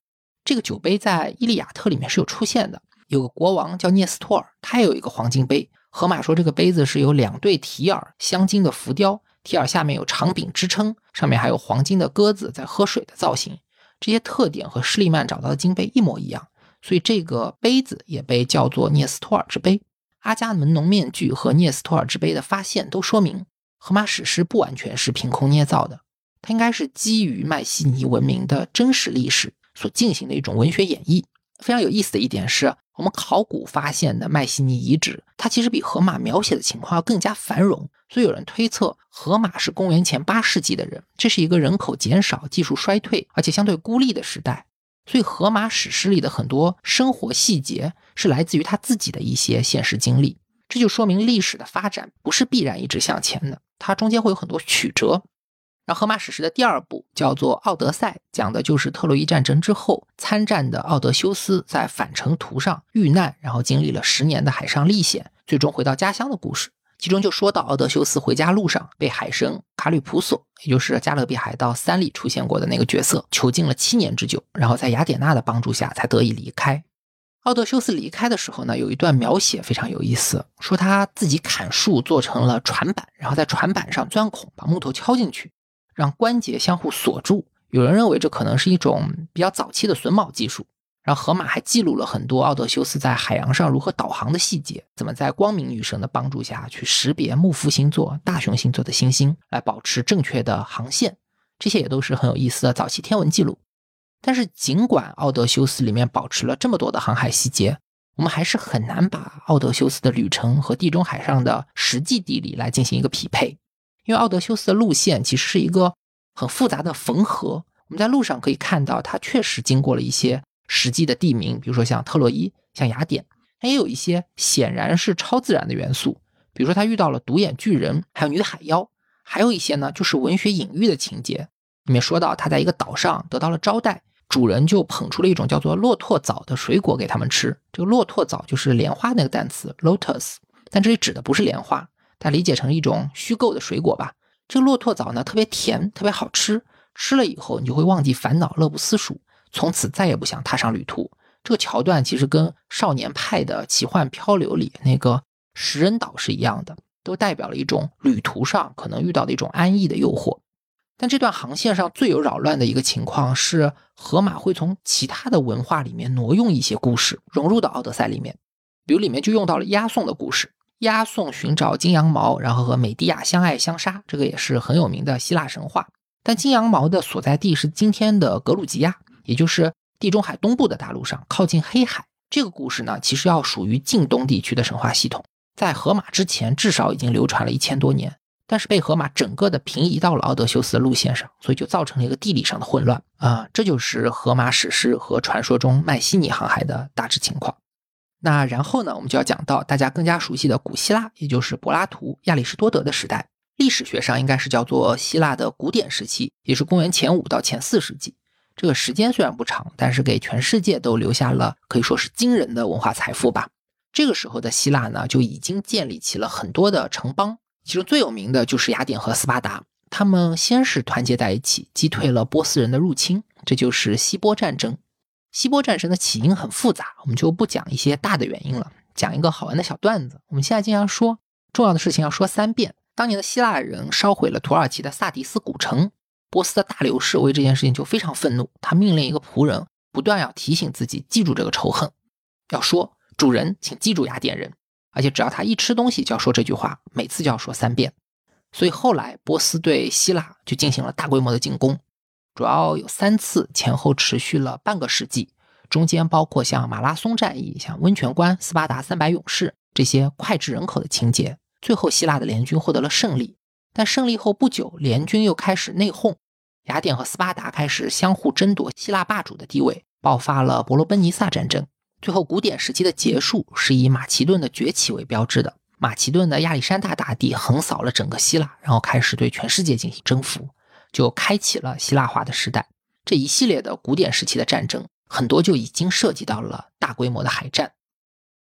这个酒杯在《伊利亚特》里面是有出现的。有个国王叫涅斯托尔，他也有一个黄金杯。荷马说，这个杯子是由两对提尔镶金的浮雕，提尔下面有长柄支撑，上面还有黄金的鸽子在喝水的造型。这些特点和施利曼找到的金杯一模一样，所以这个杯子也被叫做涅斯托尔之杯。阿伽门农面具和涅斯托尔之杯的发现都说明，荷马史诗不完全是凭空捏造的，它应该是基于迈锡尼文明的真实历史所进行的一种文学演绎。非常有意思的一点是，我们考古发现的迈锡尼遗址，它其实比荷马描写的情况要更加繁荣，所以有人推测荷马是公元前八世纪的人，这是一个人口减少、技术衰退而且相对孤立的时代。所以荷马史诗里的很多生活细节是来自于他自己的一些现实经历。这就说明历史的发展不是必然一直向前的，它中间会有很多曲折。然后荷马史诗的第二部叫做《奥德赛》，讲的就是特洛伊战争之后参战的奥德修斯在返程途上遇难，然后经历了十年的海上历险，最终回到家乡的故事。其中就说到奥德修斯回家路上被海神卡吕普索，也就是《加勒比海盗三》里出现过的那个角色囚禁了七年之久，然后在雅典娜的帮助下才得以离开。奥德修斯离开的时候呢，有一段描写非常有意思，说他自己砍树做成了船板，然后在船板上钻孔，把木头敲进去，让关节相互锁住。有人认为这可能是一种比较早期的榫卯技术。然后荷马还记录了很多奥德修斯在海洋上如何导航的细节，怎么在光明女神的帮助下去识别木夫星座、大熊星座的星星，来保持正确的航线。这些也都是很有意思的早期天文记录。但是，尽管奥德修斯里面保持了这么多的航海细节，我们还是很难把奥德修斯的旅程和地中海上的实际地理来进行一个匹配，因为奥德修斯的路线其实是一个很复杂的缝合。我们在路上可以看到，他确实经过了一些实际的地名，比如说像特洛伊、像雅典，他也有一些显然是超自然的元素，比如说他遇到了独眼巨人，还有女海妖，还有一些呢就是文学隐喻的情节，里面说到他在一个岛上得到了招待。主人就捧出了一种叫做骆驼枣的水果给他们吃。这个骆驼枣就是莲花那个单词 lotus，但这里指的不是莲花，大家理解成一种虚构的水果吧。这个骆驼枣呢特别甜，特别好吃，吃了以后你就会忘记烦恼，乐不思蜀，从此再也不想踏上旅途。这个桥段其实跟《少年派的奇幻漂流》里那个食人岛是一样的，都代表了一种旅途上可能遇到的一种安逸的诱惑。但这段航线上最有扰乱的一个情况是，荷马会从其他的文化里面挪用一些故事，融入到《奥德赛》里面。比如里面就用到了押送的故事，押送寻找金羊毛，然后和美狄亚相爱相杀，这个也是很有名的希腊神话。但金羊毛的所在地是今天的格鲁吉亚，也就是地中海东部的大陆上，靠近黑海。这个故事呢，其实要属于近东地区的神话系统，在荷马之前至少已经流传了一千多年。但是被荷马整个的平移到了奥德修斯的路线上，所以就造成了一个地理上的混乱啊！这就是荷马史诗和传说中迈锡尼航海的大致情况。那然后呢，我们就要讲到大家更加熟悉的古希腊，也就是柏拉图、亚里士多德的时代。历史学上应该是叫做希腊的古典时期，也是公元前五到前四世纪。这个时间虽然不长，但是给全世界都留下了可以说是惊人的文化财富吧。这个时候的希腊呢，就已经建立起了很多的城邦。其中最有名的就是雅典和斯巴达，他们先是团结在一起，击退了波斯人的入侵，这就是希波战争。希波战争的起因很复杂，我们就不讲一些大的原因了，讲一个好玩的小段子。我们现在经常说重要的事情要说三遍。当年的希腊人烧毁了土耳其的萨迪斯古城，波斯的大流士为这件事情就非常愤怒，他命令一个仆人不断要提醒自己记住这个仇恨，要说主人，请记住雅典人。而且只要他一吃东西就要说这句话，每次就要说三遍。所以后来波斯对希腊就进行了大规模的进攻，主要有三次，前后持续了半个世纪。中间包括像马拉松战役、像温泉关、斯巴达三百勇士这些脍炙人口的情节。最后希腊的联军获得了胜利，但胜利后不久，联军又开始内讧，雅典和斯巴达开始相互争夺希腊霸主的地位，爆发了伯罗奔尼撒战争。最后，古典时期的结束是以马其顿的崛起为标志的。马其顿的亚历山大大帝横扫了整个希腊，然后开始对全世界进行征服，就开启了希腊化的时代。这一系列的古典时期的战争，很多就已经涉及到了大规模的海战。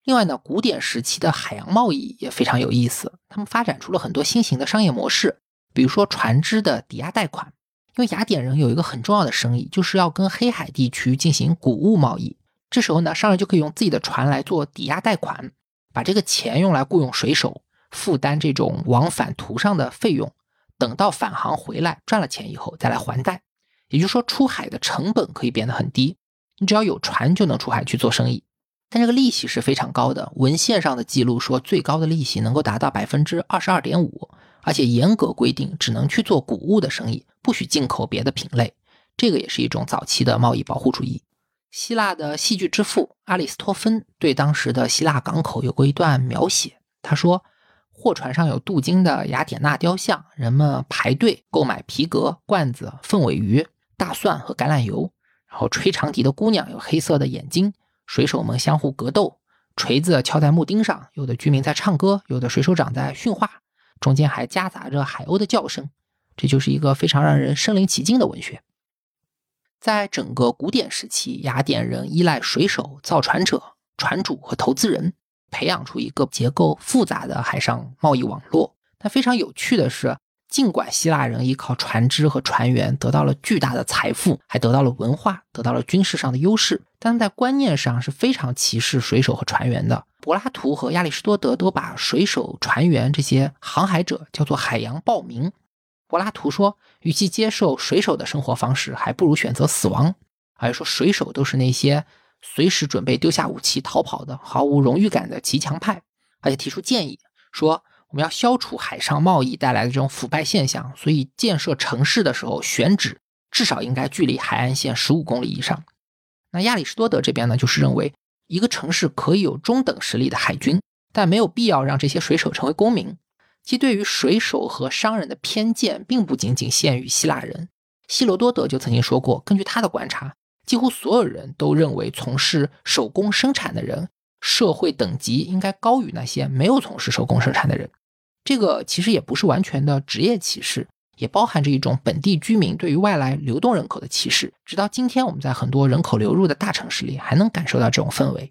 另外呢，古典时期的海洋贸易也非常有意思，他们发展出了很多新型的商业模式，比如说船只的抵押贷款。因为雅典人有一个很重要的生意，就是要跟黑海地区进行谷物贸易。这时候呢，商人就可以用自己的船来做抵押贷款，把这个钱用来雇佣水手，负担这种往返途上的费用。等到返航回来赚了钱以后，再来还贷。也就是说，出海的成本可以变得很低，你只要有船就能出海去做生意。但这个利息是非常高的，文献上的记录说，最高的利息能够达到百分之二十二点五，而且严格规定只能去做谷物的生意，不许进口别的品类。这个也是一种早期的贸易保护主义。希腊的戏剧之父阿里斯托芬对当时的希腊港口有过一段描写。他说，货船上有镀金的雅典娜雕像，人们排队购买皮革、罐子、凤尾鱼、大蒜和橄榄油，然后吹长笛的姑娘有黑色的眼睛，水手们相互格斗，锤子敲在木钉上，有的居民在唱歌，有的水手长在训话，中间还夹杂着海鸥的叫声，这就是一个非常让人身临其境的文学。在整个古典时期，雅典人依赖水手、造船者、船主和投资人，培养出一个结构复杂的海上贸易网络。但非常有趣的是，尽管希腊人依靠船只和船员得到了巨大的财富，还得到了文化，得到了军事上的优势，但在观念上是非常歧视水手和船员的。柏拉图和亚里士多德都把水手、船员这些航海者叫做海洋暴民。柏拉图说，与其接受水手的生活方式，还不如选择死亡。还说，水手都是那些随时准备丢下武器逃跑的、毫无荣誉感的骑墙派。而且提出建议说。我们要消除海上贸易带来的这种腐败现象，所以建设城市的时候选址至少应该距离海岸线十五公里以上。那亚里士多德这边呢，就是认为一个城市可以有中等实力的海军，但没有必要让这些水手成为公民。其对于水手和商人的偏见，并不仅仅限于希腊人。希罗多德就曾经说过，根据他的观察，几乎所有人都认为从事手工生产的人。社会等级应该高于那些没有从事手工生产的人，这个其实也不是完全的职业歧视，也包含着一种本地居民对于外来流动人口的歧视。直到今天，我们在很多人口流入的大城市里还能感受到这种氛围。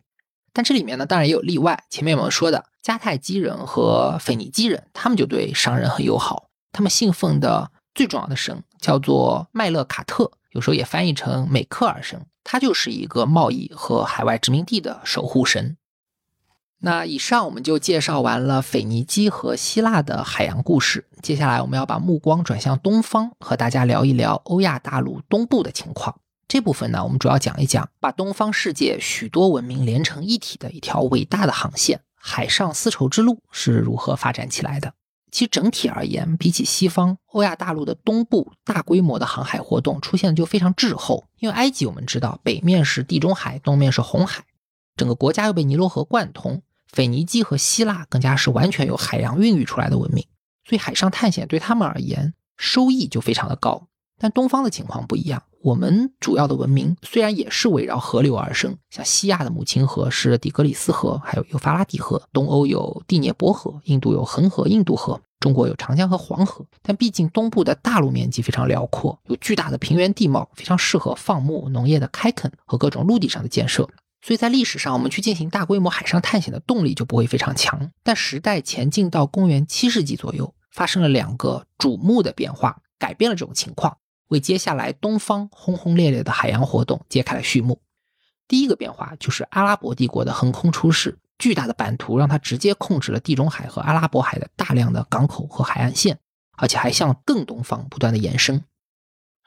但这里面呢，当然也有例外。前面我们说的迦太基人和腓尼基人，他们就对商人很友好，他们信奉的最重要的神叫做麦勒卡特，有时候也翻译成美克尔神。他就是一个贸易和海外殖民地的守护神。那以上我们就介绍完了腓尼基和希腊的海洋故事。接下来我们要把目光转向东方，和大家聊一聊欧亚大陆东部的情况。这部分呢，我们主要讲一讲把东方世界许多文明连成一体的一条伟大的航线——海上丝绸之路是如何发展起来的。其整体而言，比起西方，欧亚大陆的东部大规模的航海活动出现的就非常滞后。因为埃及我们知道，北面是地中海，东面是红海，整个国家又被尼罗河贯通。腓尼基和希腊更加是完全由海洋孕育出来的文明，所以海上探险对他们而言收益就非常的高。但东方的情况不一样，我们主要的文明虽然也是围绕河流而生，像西亚的母亲河是底格里斯河，还有幼发拉底河；东欧有第聂伯河，印度有恒河、印度河，中国有长江和黄河。但毕竟东部的大陆面积非常辽阔，有巨大的平原地貌，非常适合放牧、农业的开垦和各种陆地上的建设。所以在历史上，我们去进行大规模海上探险的动力就不会非常强。但时代前进到公元七世纪左右，发生了两个瞩目的变化，改变了这种情况。为接下来东方轰轰烈烈的海洋活动揭开了序幕。第一个变化就是阿拉伯帝国的横空出世，巨大的版图让它直接控制了地中海和阿拉伯海的大量的港口和海岸线，而且还向更东方不断的延伸。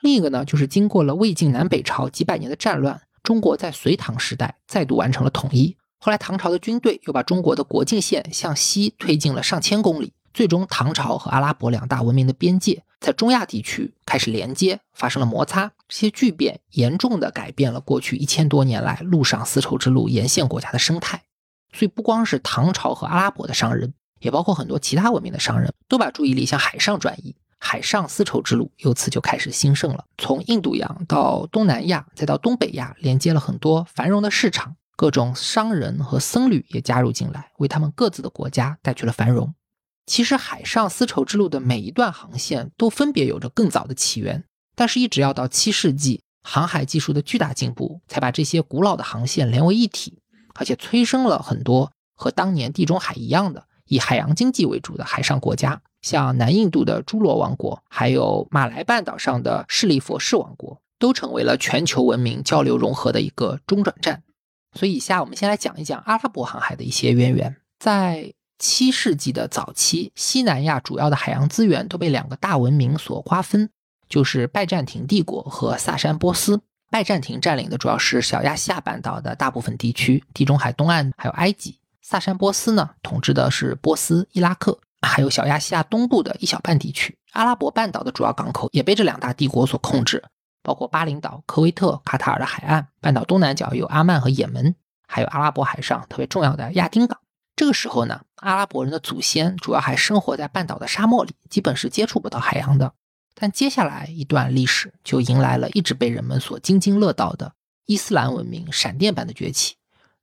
另一个呢，就是经过了魏晋南北朝几百年的战乱，中国在隋唐时代再度完成了统一。后来唐朝的军队又把中国的国境线向西推进了上千公里。最终，唐朝和阿拉伯两大文明的边界在中亚地区开始连接，发生了摩擦。这些巨变严重的改变了过去一千多年来陆上丝绸之路沿线国家的生态。所以，不光是唐朝和阿拉伯的商人，也包括很多其他文明的商人，都把注意力向海上转移。海上丝绸之路由此就开始兴盛了。从印度洋到东南亚，再到东北亚，连接了很多繁荣的市场。各种商人和僧侣也加入进来，为他们各自的国家带去了繁荣。其实，海上丝绸之路的每一段航线都分别有着更早的起源，但是，一直要到七世纪，航海技术的巨大进步，才把这些古老的航线连为一体，而且催生了很多和当年地中海一样的以海洋经济为主的海上国家，像南印度的朱罗王国，还有马来半岛上的势利佛氏王国，都成为了全球文明交流融合的一个中转站。所以，以下我们先来讲一讲阿拉伯航海的一些渊源，在。七世纪的早期，西南亚主要的海洋资源都被两个大文明所瓜分，就是拜占庭帝国和萨珊波斯。拜占庭占领的主要是小亚细亚半岛的大部分地区，地中海东岸还有埃及。萨珊波斯呢，统治的是波斯、伊拉克，还有小亚细亚东部的一小半地区。阿拉伯半岛的主要港口也被这两大帝国所控制，包括巴林岛、科威特、卡塔尔的海岸。半岛东南角有阿曼和也门，还有阿拉伯海上特别重要的亚丁港。这个时候呢，阿拉伯人的祖先主要还生活在半岛的沙漠里，基本是接触不到海洋的。但接下来一段历史就迎来了一直被人们所津津乐道的伊斯兰文明闪电般的崛起。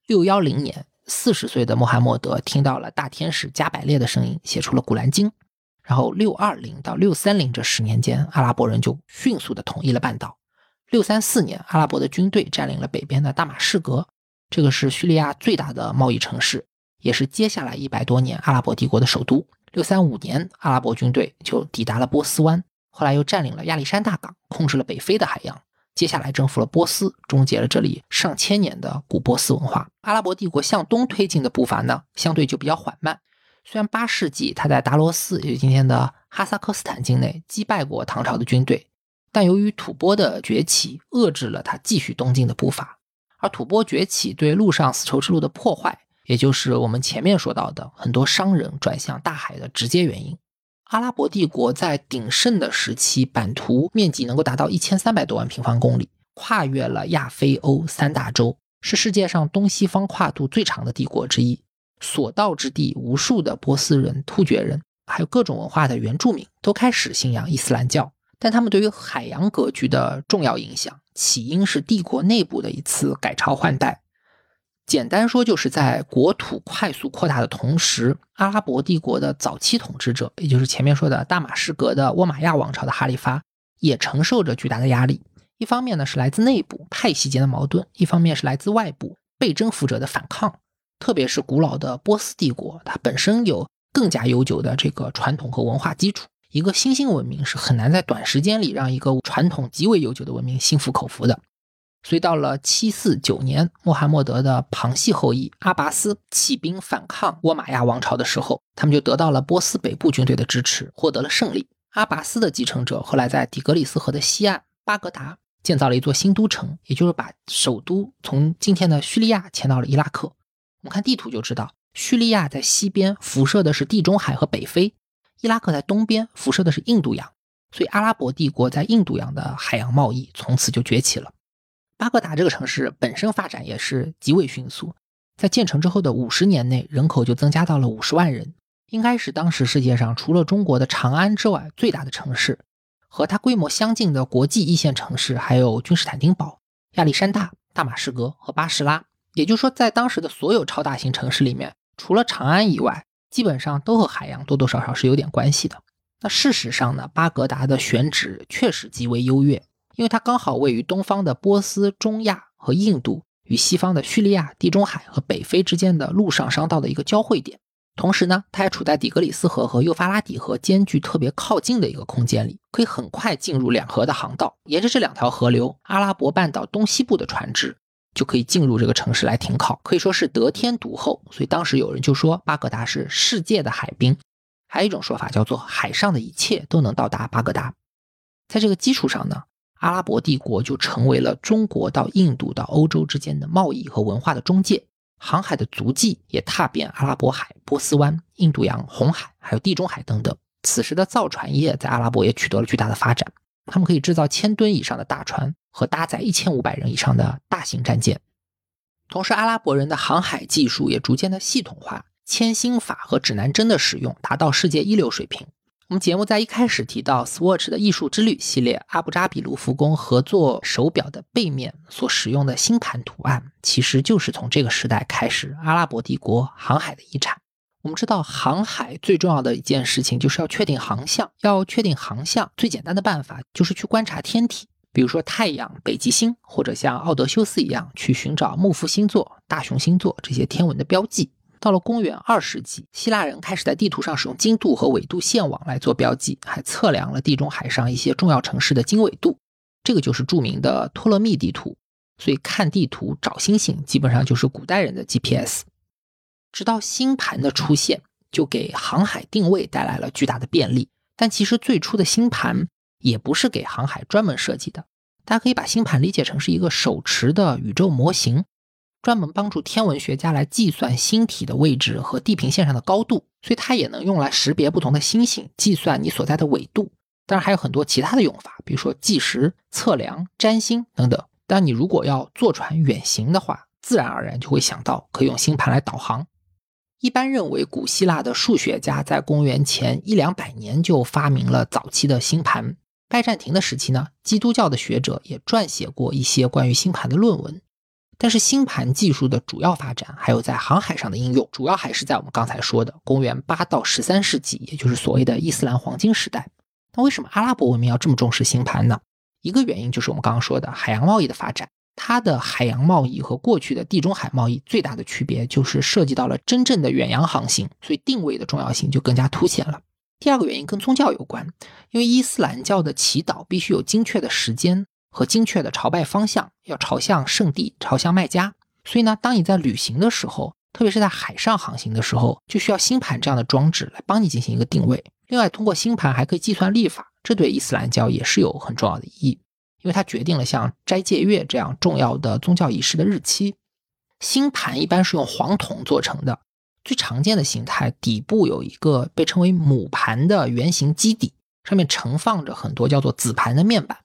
六幺零年，四十岁的穆罕默德听到了大天使加百列的声音，写出了《古兰经》。然后六二零到六三零这十年间，阿拉伯人就迅速的统一了半岛。六三四年，阿拉伯的军队占领了北边的大马士革，这个是叙利亚最大的贸易城市，也是接下来一百多年阿拉伯帝国的首都。六三五年，阿拉伯军队就抵达了波斯湾，后来又占领了亚历山大港，控制了北非的海洋。接下来征服了波斯，终结了这里上千年的古波斯文化。阿拉伯帝国向东推进的步伐呢，相对就比较缓慢。虽然八世纪他在达罗斯，也就是今天的哈萨克斯坦境内击败过唐朝的军队。但由于吐蕃的崛起，遏制了他继续东进的步伐。而吐蕃崛起对陆上丝绸之路的破坏，也就是我们前面说到的很多商人转向大海的直接原因。阿拉伯帝国在鼎盛的时期，版图面积能够达到一千三百多万平方公里，跨越了亚非欧三大洲，是世界上东西方跨度最长的帝国之一。所到之地，无数的波斯人、突厥人，还有各种文化的原住民，都开始信仰伊斯兰教。但他们对于海洋格局的重要影响，起因是帝国内部的一次改朝换代。简单说，就是在国土快速扩大的同时，阿拉伯帝国的早期统治者，也就是前面说的大马士革的沃玛亚王朝的哈里发，也承受着巨大的压力。一方面呢是来自内部派系间的矛盾，一方面是来自外部被征服者的反抗。特别是古老的波斯帝国，它本身有更加悠久的这个传统和文化基础。一个新兴文明是很难在短时间里让一个传统极为悠久的文明心服口服的，所以到了七四九年，穆罕默德的旁系后裔阿拔斯起兵反抗倭马亚王朝的时候，他们就得到了波斯北部军队的支持，获得了胜利。阿拔斯的继承者后来在底格里斯河的西岸巴格达建造了一座新都城，也就是把首都从今天的叙利亚迁到了伊拉克。我们看地图就知道，叙利亚在西边辐射的是地中海和北非。伊拉克在东边辐射的是印度洋，所以阿拉伯帝国在印度洋的海洋贸易从此就崛起了。巴格达这个城市本身发展也是极为迅速，在建成之后的五十年内，人口就增加到了五十万人，应该是当时世界上除了中国的长安之外最大的城市。和它规模相近的国际一线城市还有君士坦丁堡、亚历山大、大马士革和巴士拉。也就是说，在当时的所有超大型城市里面，除了长安以外。基本上都和海洋多多少少是有点关系的。那事实上呢，巴格达的选址确实极为优越，因为它刚好位于东方的波斯、中亚和印度与西方的叙利亚、地中海和北非之间的陆上商道的一个交汇点。同时呢，它还处在底格里斯河和幼发拉底河间距特别靠近的一个空间里，可以很快进入两河的航道。沿着这两条河流，阿拉伯半岛东西部的船只。就可以进入这个城市来停靠，可以说是得天独厚。所以当时有人就说巴格达是世界的海滨，还有一种说法叫做海上的一切都能到达巴格达。在这个基础上呢，阿拉伯帝国就成为了中国到印度到欧洲之间的贸易和文化的中介，航海的足迹也踏遍阿拉伯海、波斯湾、印度洋、红海，还有地中海等等。此时的造船业在阿拉伯也取得了巨大的发展，他们可以制造千吨以上的大船。和搭载一千五百人以上的大型战舰，同时阿拉伯人的航海技术也逐渐的系统化，铅芯法和指南针的使用达到世界一流水平。我们节目在一开始提到 Swatch 的艺术之旅系列，阿布扎比卢浮宫合作手表的背面所使用的星盘图案，其实就是从这个时代开始阿拉伯帝国航海的遗产。我们知道，航海最重要的一件事情就是要确定航向，要确定航向最简单的办法就是去观察天体。比如说太阳、北极星，或者像奥德修斯一样去寻找木夫星座、大熊星座这些天文的标记。到了公元二世纪，希腊人开始在地图上使用经度和纬度线网来做标记，还测量了地中海上一些重要城市的经纬度。这个就是著名的托勒密地图。所以看地图找星星，基本上就是古代人的 GPS。直到星盘的出现，就给航海定位带来了巨大的便利。但其实最初的星盘。也不是给航海专门设计的，大家可以把星盘理解成是一个手持的宇宙模型，专门帮助天文学家来计算星体的位置和地平线上的高度，所以它也能用来识别不同的星星，计算你所在的纬度。当然还有很多其他的用法，比如说计时、测量、占星等等。但你如果要坐船远行的话，自然而然就会想到可以用星盘来导航。一般认为，古希腊的数学家在公元前一两百年就发明了早期的星盘。拜占庭的时期呢，基督教的学者也撰写过一些关于星盘的论文。但是星盘技术的主要发展还有在航海上的应用，主要还是在我们刚才说的公元八到十三世纪，也就是所谓的伊斯兰黄金时代。那为什么阿拉伯文明要这么重视星盘呢？一个原因就是我们刚刚说的海洋贸易的发展。它的海洋贸易和过去的地中海贸易最大的区别就是涉及到了真正的远洋航行，所以定位的重要性就更加凸显了。第二个原因跟宗教有关，因为伊斯兰教的祈祷必须有精确的时间和精确的朝拜方向，要朝向圣地，朝向麦加。所以呢，当你在旅行的时候，特别是在海上航行的时候，就需要星盘这样的装置来帮你进行一个定位。另外，通过星盘还可以计算历法，这对伊斯兰教也是有很重要的意义。因为它决定了像斋戒月这样重要的宗教仪式的日期。星盘一般是用黄铜做成的，最常见的形态底部有一个被称为母盘的圆形基底，上面盛放着很多叫做子盘的面板。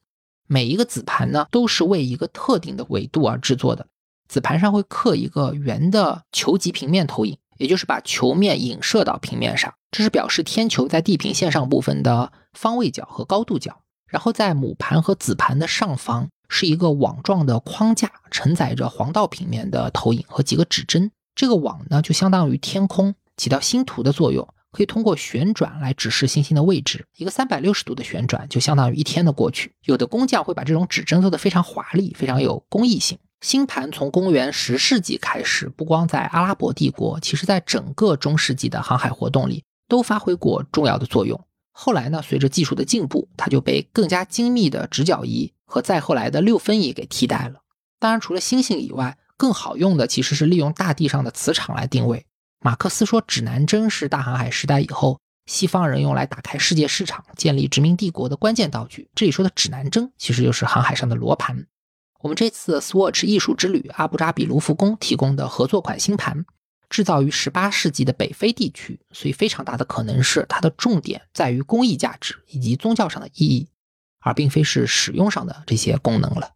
每一个子盘呢，都是为一个特定的纬度而制作的。子盘上会刻一个圆的球极平面投影，也就是把球面影射到平面上，这是表示天球在地平线上部分的方位角和高度角。然后在母盘和子盘的上方是一个网状的框架，承载着黄道平面的投影和几个指针。这个网呢，就相当于天空，起到星图的作用，可以通过旋转来指示星星的位置。一个三百六十度的旋转，就相当于一天的过去。有的工匠会把这种指针做得非常华丽，非常有工艺性。星盘从公元十世纪开始，不光在阿拉伯帝国，其实在整个中世纪的航海活动里都发挥过重要的作用。后来呢，随着技术的进步，它就被更加精密的直角仪和再后来的六分仪给替代了。当然，除了星星以外，更好用的其实是利用大地上的磁场来定位。马克思说，指南针是大航海时代以后西方人用来打开世界市场、建立殖民帝国的关键道具。这里说的指南针，其实就是航海上的罗盘。我们这次 Swatch 艺术之旅阿布扎比卢浮宫提供的合作款星盘。制造于十八世纪的北非地区，所以非常大的可能是它的重点在于工艺价值以及宗教上的意义，而并非是使用上的这些功能了。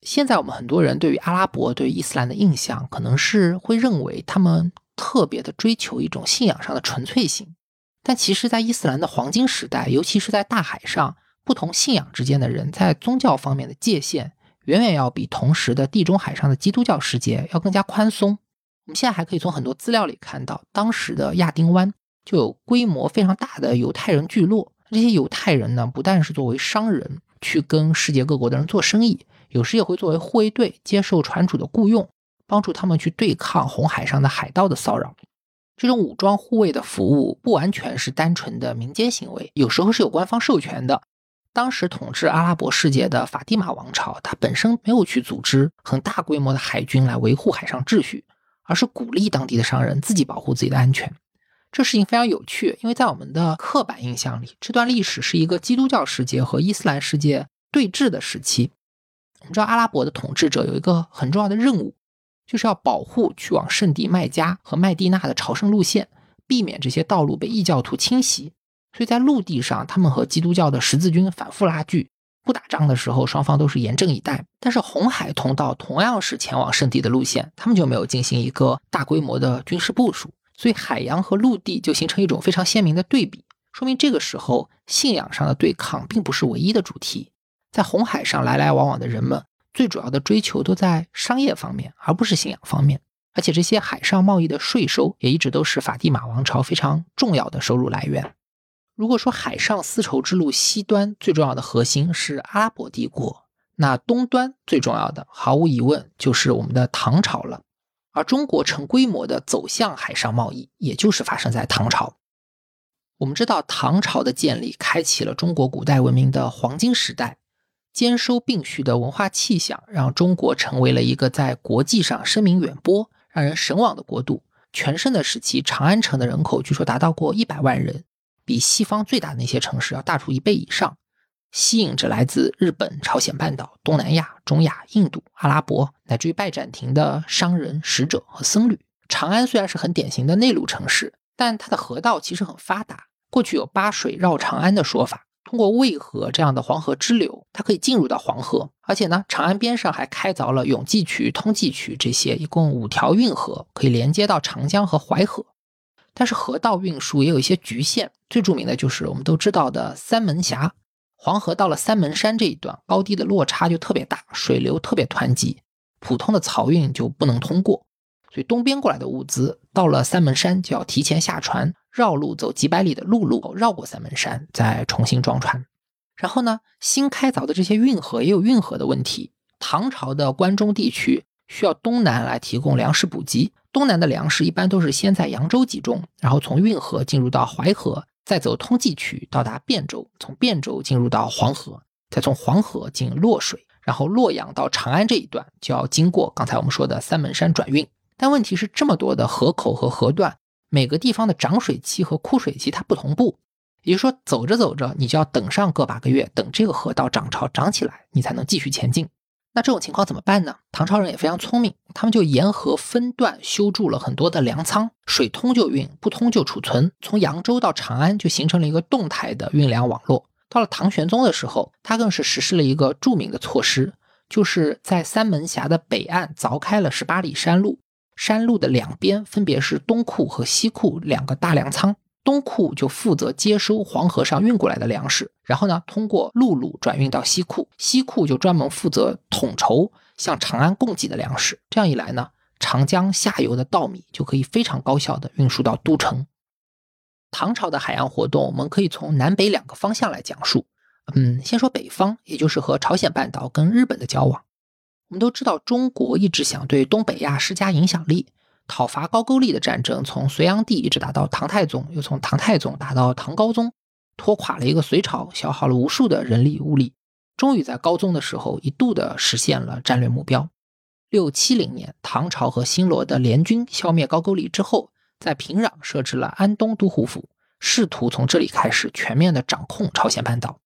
现在我们很多人对于阿拉伯、对于伊斯兰的印象，可能是会认为他们特别的追求一种信仰上的纯粹性，但其实，在伊斯兰的黄金时代，尤其是在大海上，不同信仰之间的人在宗教方面的界限，远远要比同时的地中海上的基督教世界要更加宽松。我们现在还可以从很多资料里看到，当时的亚丁湾就有规模非常大的犹太人聚落。这些犹太人呢，不但是作为商人去跟世界各国的人做生意，有时也会作为护卫队接受船主的雇佣，帮助他们去对抗红海上的海盗的骚扰。这种武装护卫的服务不完全是单纯的民间行为，有时候是有官方授权的。当时统治阿拉伯世界的法蒂玛王朝，它本身没有去组织很大规模的海军来维护海上秩序。而是鼓励当地的商人自己保护自己的安全，这事情非常有趣，因为在我们的刻板印象里，这段历史是一个基督教世界和伊斯兰世界对峙的时期。我们知道阿拉伯的统治者有一个很重要的任务，就是要保护去往圣地麦加和麦地那的朝圣路线，避免这些道路被异教徒侵袭。所以在陆地上，他们和基督教的十字军反复拉锯。不打仗的时候，双方都是严阵以待。但是红海通道同样是前往圣地的路线，他们就没有进行一个大规模的军事部署，所以海洋和陆地就形成一种非常鲜明的对比，说明这个时候信仰上的对抗并不是唯一的主题。在红海上来来往往的人们，最主要的追求都在商业方面，而不是信仰方面。而且这些海上贸易的税收也一直都是法蒂玛王朝非常重要的收入来源。如果说海上丝绸之路西端最重要的核心是阿拉伯帝国，那东端最重要的毫无疑问就是我们的唐朝了。而中国成规模的走向海上贸易，也就是发生在唐朝。我们知道，唐朝的建立开启了中国古代文明的黄金时代，兼收并蓄的文化气象，让中国成为了一个在国际上声名远播、让人神往的国度。全盛的时期，长安城的人口据说达到过一百万人。比西方最大的那些城市要大出一倍以上，吸引着来自日本、朝鲜半岛、东南亚、中亚、印度、阿拉伯乃至于拜占庭的商人、使者和僧侣。长安虽然是很典型的内陆城市，但它的河道其实很发达。过去有“八水绕长安”的说法，通过渭河这样的黄河支流，它可以进入到黄河。而且呢，长安边上还开凿了永济渠、通济渠这些一共五条运河，可以连接到长江和淮河。但是河道运输也有一些局限，最著名的就是我们都知道的三门峡。黄河到了三门山这一段，高低的落差就特别大，水流特别湍急，普通的漕运就不能通过。所以东边过来的物资到了三门山，就要提前下船，绕路走几百里的陆路，绕过三门山，再重新装船。然后呢，新开凿的这些运河也有运河的问题。唐朝的关中地区需要东南来提供粮食补给，东南的粮食一般都是先在扬州集中，然后从运河进入到淮河，再走通济渠到达汴州，从汴州进入到黄河，再从黄河进洛水，然后洛阳到长安这一段就要经过刚才我们说的三门山转运。但问题是，这么多的河口和河段，每个地方的涨水期和枯水期它不同步，也就是说，走着走着，你就要等上个把个月，等这个河道涨潮涨起来，你才能继续前进。那这种情况怎么办呢？唐朝人也非常聪明，他们就沿河分段修筑了很多的粮仓，水通就运，不通就储存。从扬州到长安就形成了一个动态的运粮网络。到了唐玄宗的时候，他更是实施了一个著名的措施，就是在三门峡的北岸凿开了十八里山路。山路的两边分别是东库和西库两个大粮仓，东库就负责接收黄河上运过来的粮食，然后呢，通过陆路转运到西库，西库就专门负责统筹向长安供给的粮食。这样一来呢，长江下游的稻米就可以非常高效的运输到都城。唐朝的海洋活动，我们可以从南北两个方向来讲述。嗯，先说北方，也就是和朝鲜半岛跟日本的交往。我们都知道，中国一直想对东北亚施加影响力，讨伐高句丽的战争从隋炀帝一直打到唐太宗，又从唐太宗打到唐高宗，拖垮了一个隋朝，消耗了无数的人力物力，终于在高宗的时候一度的实现了战略目标。六七零年，唐朝和新罗的联军消灭高句丽之后，在平壤设置了安东都护府，试图从这里开始全面的掌控朝鲜半岛。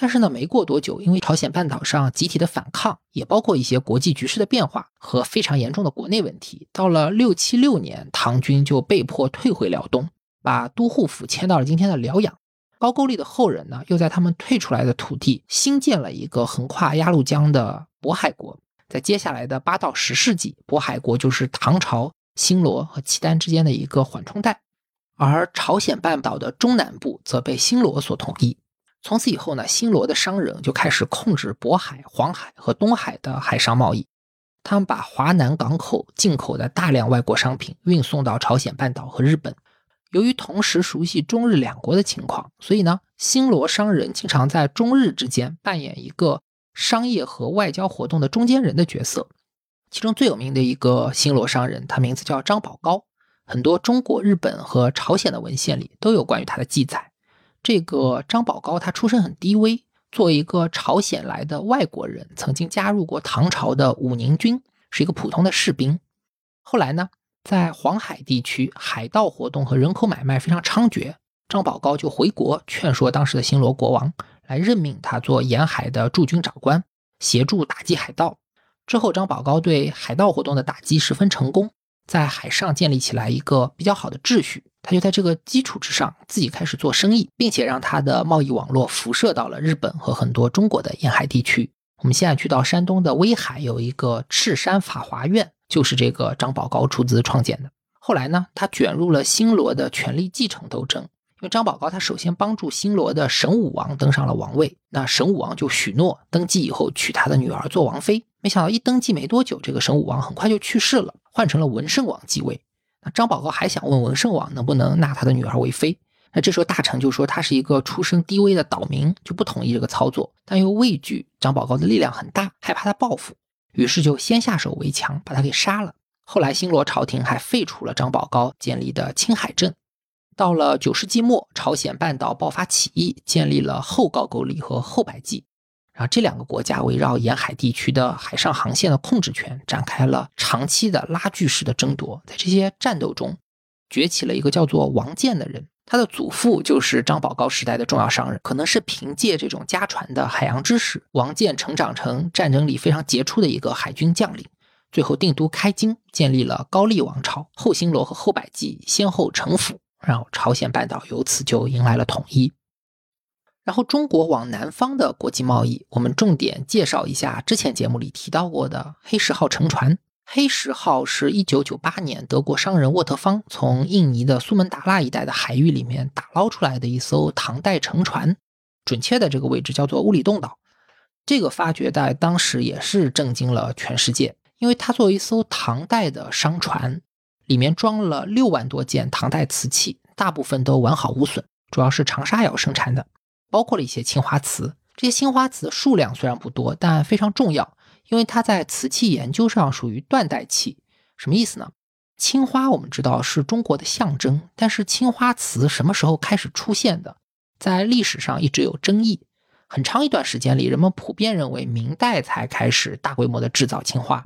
但是呢，没过多久，因为朝鲜半岛上集体的反抗，也包括一些国际局势的变化和非常严重的国内问题，到了六七六年，唐军就被迫退回辽东，把都护府迁到了今天的辽阳。高句丽的后人呢，又在他们退出来的土地新建了一个横跨鸭绿江的渤海国。在接下来的八到十世纪，渤海国就是唐朝、新罗和契丹之间的一个缓冲带，而朝鲜半岛的中南部则被新罗所统一。从此以后呢，新罗的商人就开始控制渤海、黄海和东海的海上贸易。他们把华南港口进口的大量外国商品运送到朝鲜半岛和日本。由于同时熟悉中日两国的情况，所以呢，新罗商人经常在中日之间扮演一个商业和外交活动的中间人的角色。其中最有名的一个新罗商人，他名字叫张宝高。很多中国、日本和朝鲜的文献里都有关于他的记载。这个张宝高，他出身很低微，作为一个朝鲜来的外国人，曾经加入过唐朝的武宁军，是一个普通的士兵。后来呢，在黄海地区，海盗活动和人口买卖非常猖獗，张宝高就回国劝说当时的新罗国王，来任命他做沿海的驻军长官，协助打击海盗。之后，张宝高对海盗活动的打击十分成功，在海上建立起来一个比较好的秩序。他就在这个基础之上，自己开始做生意，并且让他的贸易网络辐射到了日本和很多中国的沿海地区。我们现在去到山东的威海，有一个赤山法华院，就是这个张宝高出资创建的。后来呢，他卷入了新罗的权力继承斗争，因为张宝高他首先帮助新罗的神武王登上了王位，那神武王就许诺登基以后娶他的女儿做王妃。没想到一登基没多久，这个神武王很快就去世了，换成了文圣王继位。张宝高还想问文圣王能不能纳他的女儿为妃，那这时候大臣就说他是一个出身低微的岛民，就不同意这个操作，但又畏惧张宝高的力量很大，害怕他报复，于是就先下手为强，把他给杀了。后来新罗朝廷还废除了张宝高建立的青海镇。到了九世纪末，朝鲜半岛爆发起义，建立了后高句丽和后百济。然后这两个国家围绕沿海地区的海上航线的控制权展开了长期的拉锯式的争夺。在这些战斗中，崛起了一个叫做王建的人，他的祖父就是张宝高时代的重要商人。可能是凭借这种家传的海洋知识，王建成长成战争里非常杰出的一个海军将领。最后定都开京，建立了高丽王朝。后新罗和后百济先后臣服，然后朝鲜半岛由此就迎来了统一。然后中国往南方的国际贸易，我们重点介绍一下之前节目里提到过的黑石号沉船。黑石号是一九九八年德国商人沃特方从印尼的苏门答腊一带的海域里面打捞出来的一艘唐代沉船。准确的这个位置叫做乌里洞岛。这个发掘在当时也是震惊了全世界，因为它作为一艘唐代的商船，里面装了六万多件唐代瓷器，大部分都完好无损，主要是长沙窑生产的，包括了一些青花瓷。这些青花瓷数量虽然不多，但非常重要，因为它在瓷器研究上属于断代器。什么意思呢？青花我们知道是中国的象征，但是青花瓷什么时候开始出现的，在历史上一直有争议。很长一段时间里，人们普遍认为明代才开始大规模的制造青花，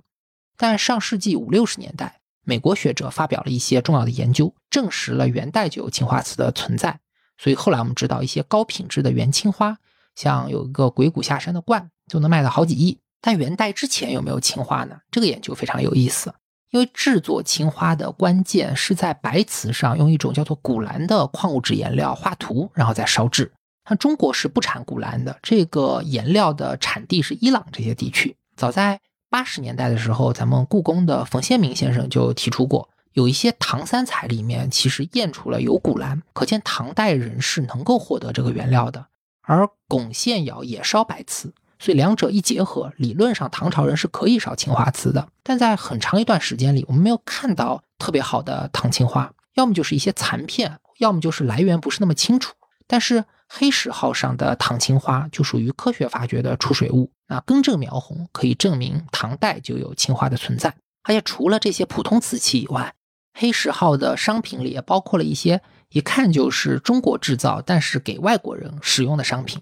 但上世纪五六十年代，美国学者发表了一些重要的研究，证实了元代就有青花瓷的存在。所以后来我们知道，一些高品质的元青花。像有一个鬼谷下山的罐，就能卖到好几亿。但元代之前有没有青花呢？这个研究非常有意思，因为制作青花的关键是在白瓷上用一种叫做钴蓝的矿物质颜料画图，然后再烧制。那中国是不产钴蓝的，这个颜料的产地是伊朗这些地区。早在八十年代的时候，咱们故宫的冯先明先生就提出过，有一些唐三彩里面其实验出了有钴蓝，可见唐代人是能够获得这个原料的。而巩县窑也烧白瓷，所以两者一结合，理论上唐朝人是可以烧青花瓷的。但在很长一段时间里，我们没有看到特别好的唐青花，要么就是一些残片，要么就是来源不是那么清楚。但是黑石号上的唐青花就属于科学发掘的出水物，那更正描红可以证明唐代就有青花的存在。而且除了这些普通瓷器以外，黑石号的商品里也包括了一些。一看就是中国制造，但是给外国人使用的商品，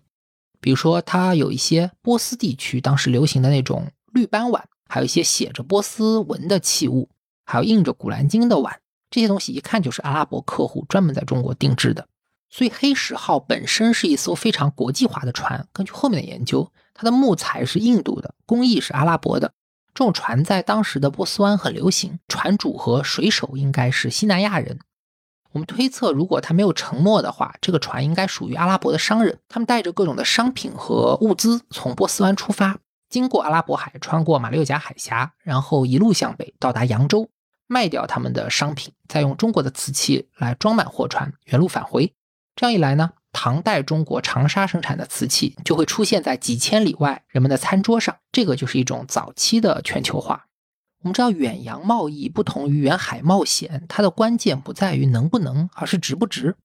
比如说它有一些波斯地区当时流行的那种绿斑碗，还有一些写着波斯文的器物，还有印着《古兰经》的碗，这些东西一看就是阿拉伯客户专门在中国定制的。所以黑石号本身是一艘非常国际化的船。根据后面的研究，它的木材是印度的，工艺是阿拉伯的。这种船在当时的波斯湾很流行，船主和水手应该是西南亚人。我们推测，如果他没有沉没的话，这个船应该属于阿拉伯的商人。他们带着各种的商品和物资从波斯湾出发，经过阿拉伯海，穿过马六甲海峡，然后一路向北到达扬州，卖掉他们的商品，再用中国的瓷器来装满货船，原路返回。这样一来呢，唐代中国长沙生产的瓷器就会出现在几千里外人们的餐桌上。这个就是一种早期的全球化。我们知道远洋贸易不同于远海冒险，它的关键不在于能不能，而是值不值。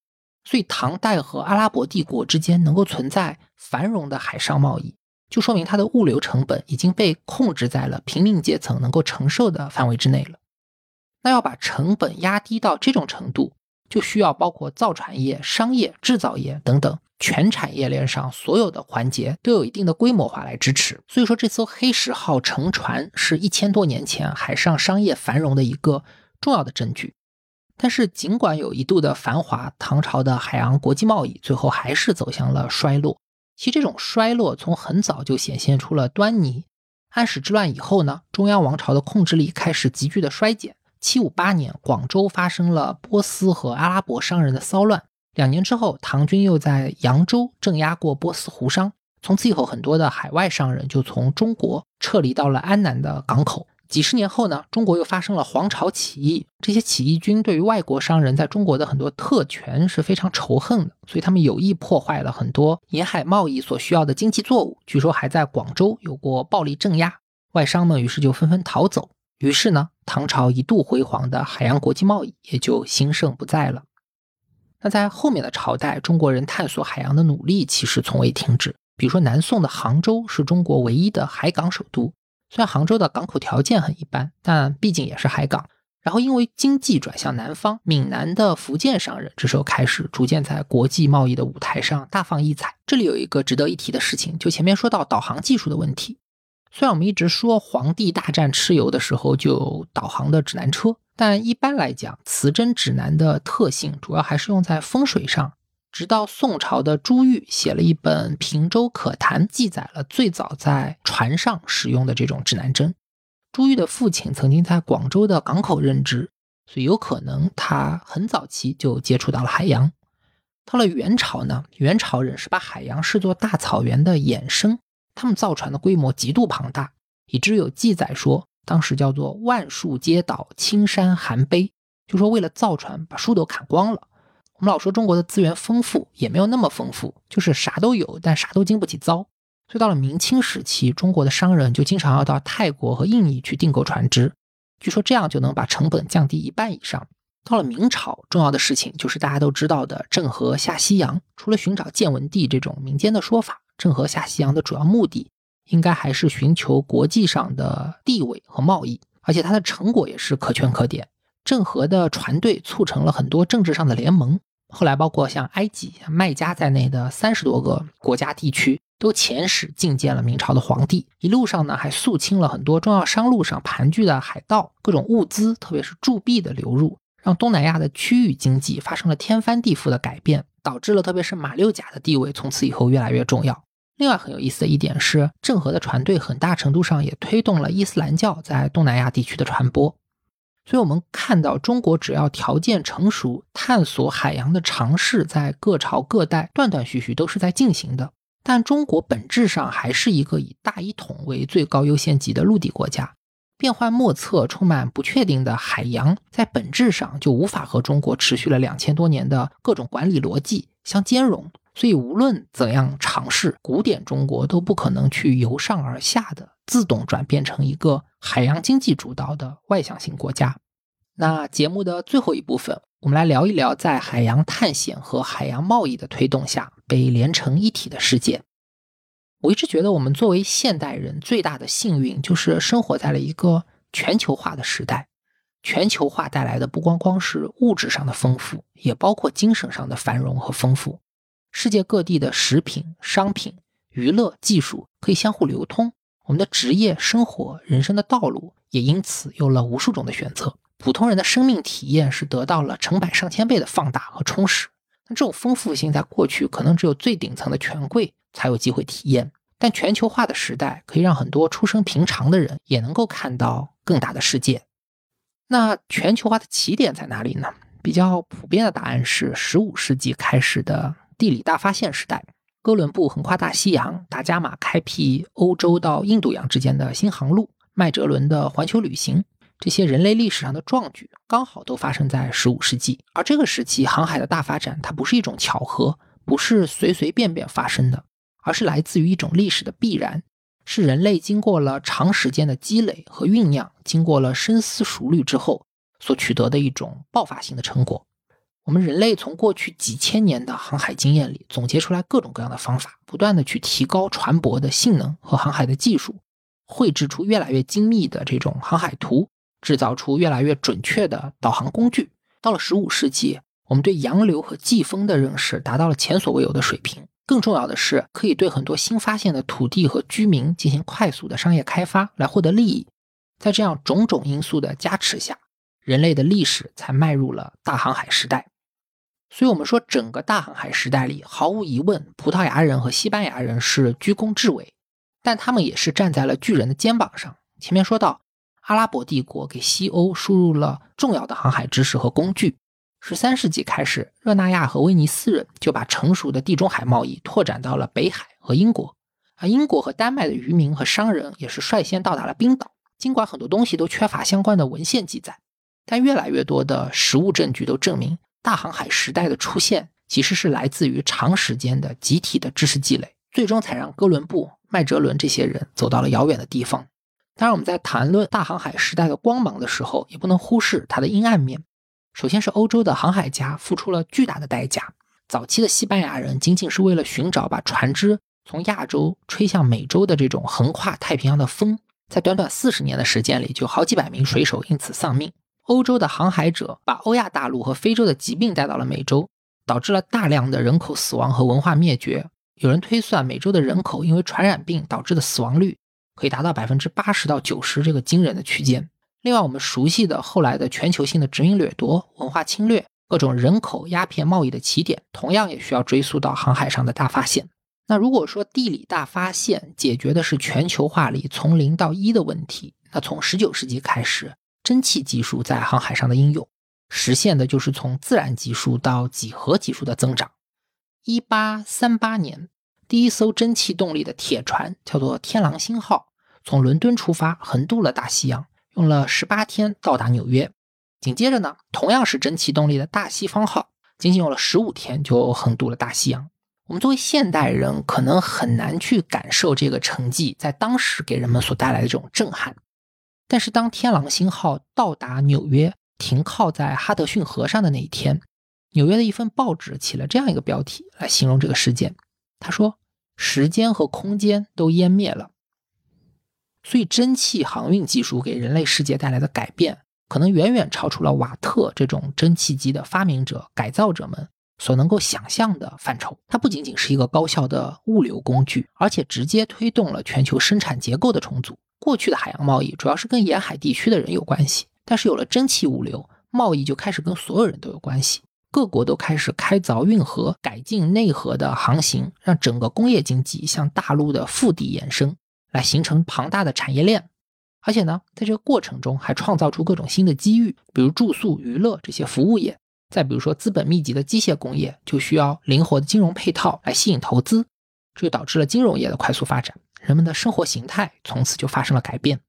所以唐代和阿拉伯帝国之间能够存在繁荣的海上贸易，就说明它的物流成本已经被控制在了平民阶层能够承受的范围之内了。那要把成本压低到这种程度，就需要包括造船业、商业、制造业等等。全产业链上所有的环节都有一定的规模化来支持，所以说这艘黑石号乘船是一千多年前海上商业繁荣的一个重要的证据。但是尽管有一度的繁华，唐朝的海洋国际贸易最后还是走向了衰落。其实这种衰落从很早就显现出了端倪。安史之乱以后呢，中央王朝的控制力开始急剧的衰减。七五八年，广州发生了波斯和阿拉伯商人的骚乱。两年之后，唐军又在扬州镇压过波斯胡商。从此以后，很多的海外商人就从中国撤离到了安南的港口。几十年后呢，中国又发生了黄巢起义。这些起义军对于外国商人在中国的很多特权是非常仇恨的，所以他们有意破坏了很多沿海贸易所需要的经济作物。据说还在广州有过暴力镇压，外商们于是就纷纷逃走。于是呢，唐朝一度辉煌的海洋国际贸易也就兴盛不再了。那在后面的朝代，中国人探索海洋的努力其实从未停止。比如说，南宋的杭州是中国唯一的海港首都。虽然杭州的港口条件很一般，但毕竟也是海港。然后，因为经济转向南方，闽南的福建商人这时候开始逐渐在国际贸易的舞台上大放异彩。这里有一个值得一提的事情，就前面说到导航技术的问题。虽然我们一直说皇帝大战蚩尤的时候就有导航的指南车。但一般来讲，磁针指南的特性主要还是用在风水上。直到宋朝的朱玉写了一本《平洲可谈》，记载了最早在船上使用的这种指南针。朱玉的父亲曾经在广州的港口任职，所以有可能他很早期就接触到了海洋。到了元朝呢，元朝人是把海洋视作大草原的衍生，他们造船的规模极度庞大，以至于有记载说。当时叫做万树皆倒，青山含悲，就说为了造船把树都砍光了。我们老说中国的资源丰富，也没有那么丰富，就是啥都有，但啥都经不起糟。所以到了明清时期，中国的商人就经常要到泰国和印尼去订购船只，据说这样就能把成本降低一半以上。到了明朝，重要的事情就是大家都知道的郑和下西洋。除了寻找建文帝这种民间的说法，郑和下西洋的主要目的应该还是寻求国际上的地位和贸易，而且他的成果也是可圈可点。郑和的船队促成了很多政治上的联盟，后来包括像埃及、麦加在内的三十多个国家地区。都遣使觐见了明朝的皇帝，一路上呢还肃清了很多重要商路上盘踞的海盗，各种物资，特别是铸币的流入，让东南亚的区域经济发生了天翻地覆的改变，导致了特别是马六甲的地位从此以后越来越重要。另外很有意思的一点是，郑和的船队很大程度上也推动了伊斯兰教在东南亚地区的传播。所以，我们看到中国只要条件成熟，探索海洋的尝试在各朝各代断断续续都是在进行的。但中国本质上还是一个以大一统为最高优先级的陆地国家，变幻莫测、充满不确定的海洋，在本质上就无法和中国持续了两千多年的各种管理逻辑相兼容。所以，无论怎样尝试，古典中国都不可能去由上而下的自动转变成一个海洋经济主导的外向型国家。那节目的最后一部分，我们来聊一聊在海洋探险和海洋贸易的推动下。被连成一体的世界，我一直觉得我们作为现代人最大的幸运，就是生活在了一个全球化的时代。全球化带来的不光光是物质上的丰富，也包括精神上的繁荣和丰富。世界各地的食品、商品、娱乐、技术可以相互流通，我们的职业、生活、人生的道路也因此有了无数种的选择。普通人的生命体验是得到了成百上千倍的放大和充实。那这种丰富性在过去可能只有最顶层的权贵才有机会体验，但全球化的时代可以让很多出生平常的人也能够看到更大的世界。那全球化的起点在哪里呢？比较普遍的答案是十五世纪开始的地理大发现时代，哥伦布横跨大西洋，达伽马开辟欧洲到印度洋之间的新航路，麦哲伦的环球旅行。这些人类历史上的壮举，刚好都发生在十五世纪。而这个时期航海的大发展，它不是一种巧合，不是随随便便发生的，而是来自于一种历史的必然，是人类经过了长时间的积累和酝酿，经过了深思熟虑之后所取得的一种爆发性的成果。我们人类从过去几千年的航海经验里，总结出来各种各样的方法，不断的去提高船舶的性能和航海的技术，绘制出越来越精密的这种航海图。制造出越来越准确的导航工具。到了十五世纪，我们对洋流和季风的认识达到了前所未有的水平。更重要的是，可以对很多新发现的土地和居民进行快速的商业开发，来获得利益。在这样种种因素的加持下，人类的历史才迈入了大航海时代。所以，我们说整个大航海时代里，毫无疑问，葡萄牙人和西班牙人是居功至伟，但他们也是站在了巨人的肩膀上。前面说到。阿拉伯帝国给西欧输入了重要的航海知识和工具。十三世纪开始，热那亚和威尼斯人就把成熟的地中海贸易拓展到了北海和英国。而英国和丹麦的渔民和商人也是率先到达了冰岛。尽管很多东西都缺乏相关的文献记载，但越来越多的实物证据都证明，大航海时代的出现其实是来自于长时间的集体的知识积累，最终才让哥伦布、麦哲伦这些人走到了遥远的地方。当然，我们在谈论大航海时代的光芒的时候，也不能忽视它的阴暗面。首先是欧洲的航海家付出了巨大的代价。早期的西班牙人仅仅是为了寻找把船只从亚洲吹向美洲的这种横跨太平洋的风，在短短四十年的时间里，就好几百名水手因此丧命。欧洲的航海者把欧亚大陆和非洲的疾病带到了美洲，导致了大量的人口死亡和文化灭绝。有人推算，美洲的人口因为传染病导致的死亡率。可以达到百分之八十到九十这个惊人的区间。另外，我们熟悉的后来的全球性的殖民掠夺、文化侵略、各种人口鸦片贸易的起点，同样也需要追溯到航海上的大发现。那如果说地理大发现解决的是全球化里从零到一的问题，那从十九世纪开始，蒸汽技术在航海上的应用，实现的就是从自然级数到几何级数的增长。一八三八年。第一艘蒸汽动力的铁船叫做“天狼星号”，从伦敦出发，横渡了大西洋，用了十八天到达纽约。紧接着呢，同样是蒸汽动力的大西方号，仅仅用了十五天就横渡了大西洋。我们作为现代人，可能很难去感受这个成绩在当时给人们所带来的这种震撼。但是，当天狼星号到达纽约，停靠在哈德逊河上的那一天，纽约的一份报纸起了这样一个标题来形容这个事件。他说：“时间和空间都湮灭了。”所以，蒸汽航运技术给人类世界带来的改变，可能远远超出了瓦特这种蒸汽机的发明者、改造者们。所能够想象的范畴，它不仅仅是一个高效的物流工具，而且直接推动了全球生产结构的重组。过去的海洋贸易主要是跟沿海地区的人有关系，但是有了蒸汽物流，贸易就开始跟所有人都有关系。各国都开始开凿运河，改进内河的航行，让整个工业经济向大陆的腹地延伸，来形成庞大的产业链。而且呢，在这个过程中还创造出各种新的机遇，比如住宿、娱乐这些服务业。再比如说，资本密集的机械工业就需要灵活的金融配套来吸引投资，这就导致了金融业的快速发展，人们的生活形态从此就发生了改变。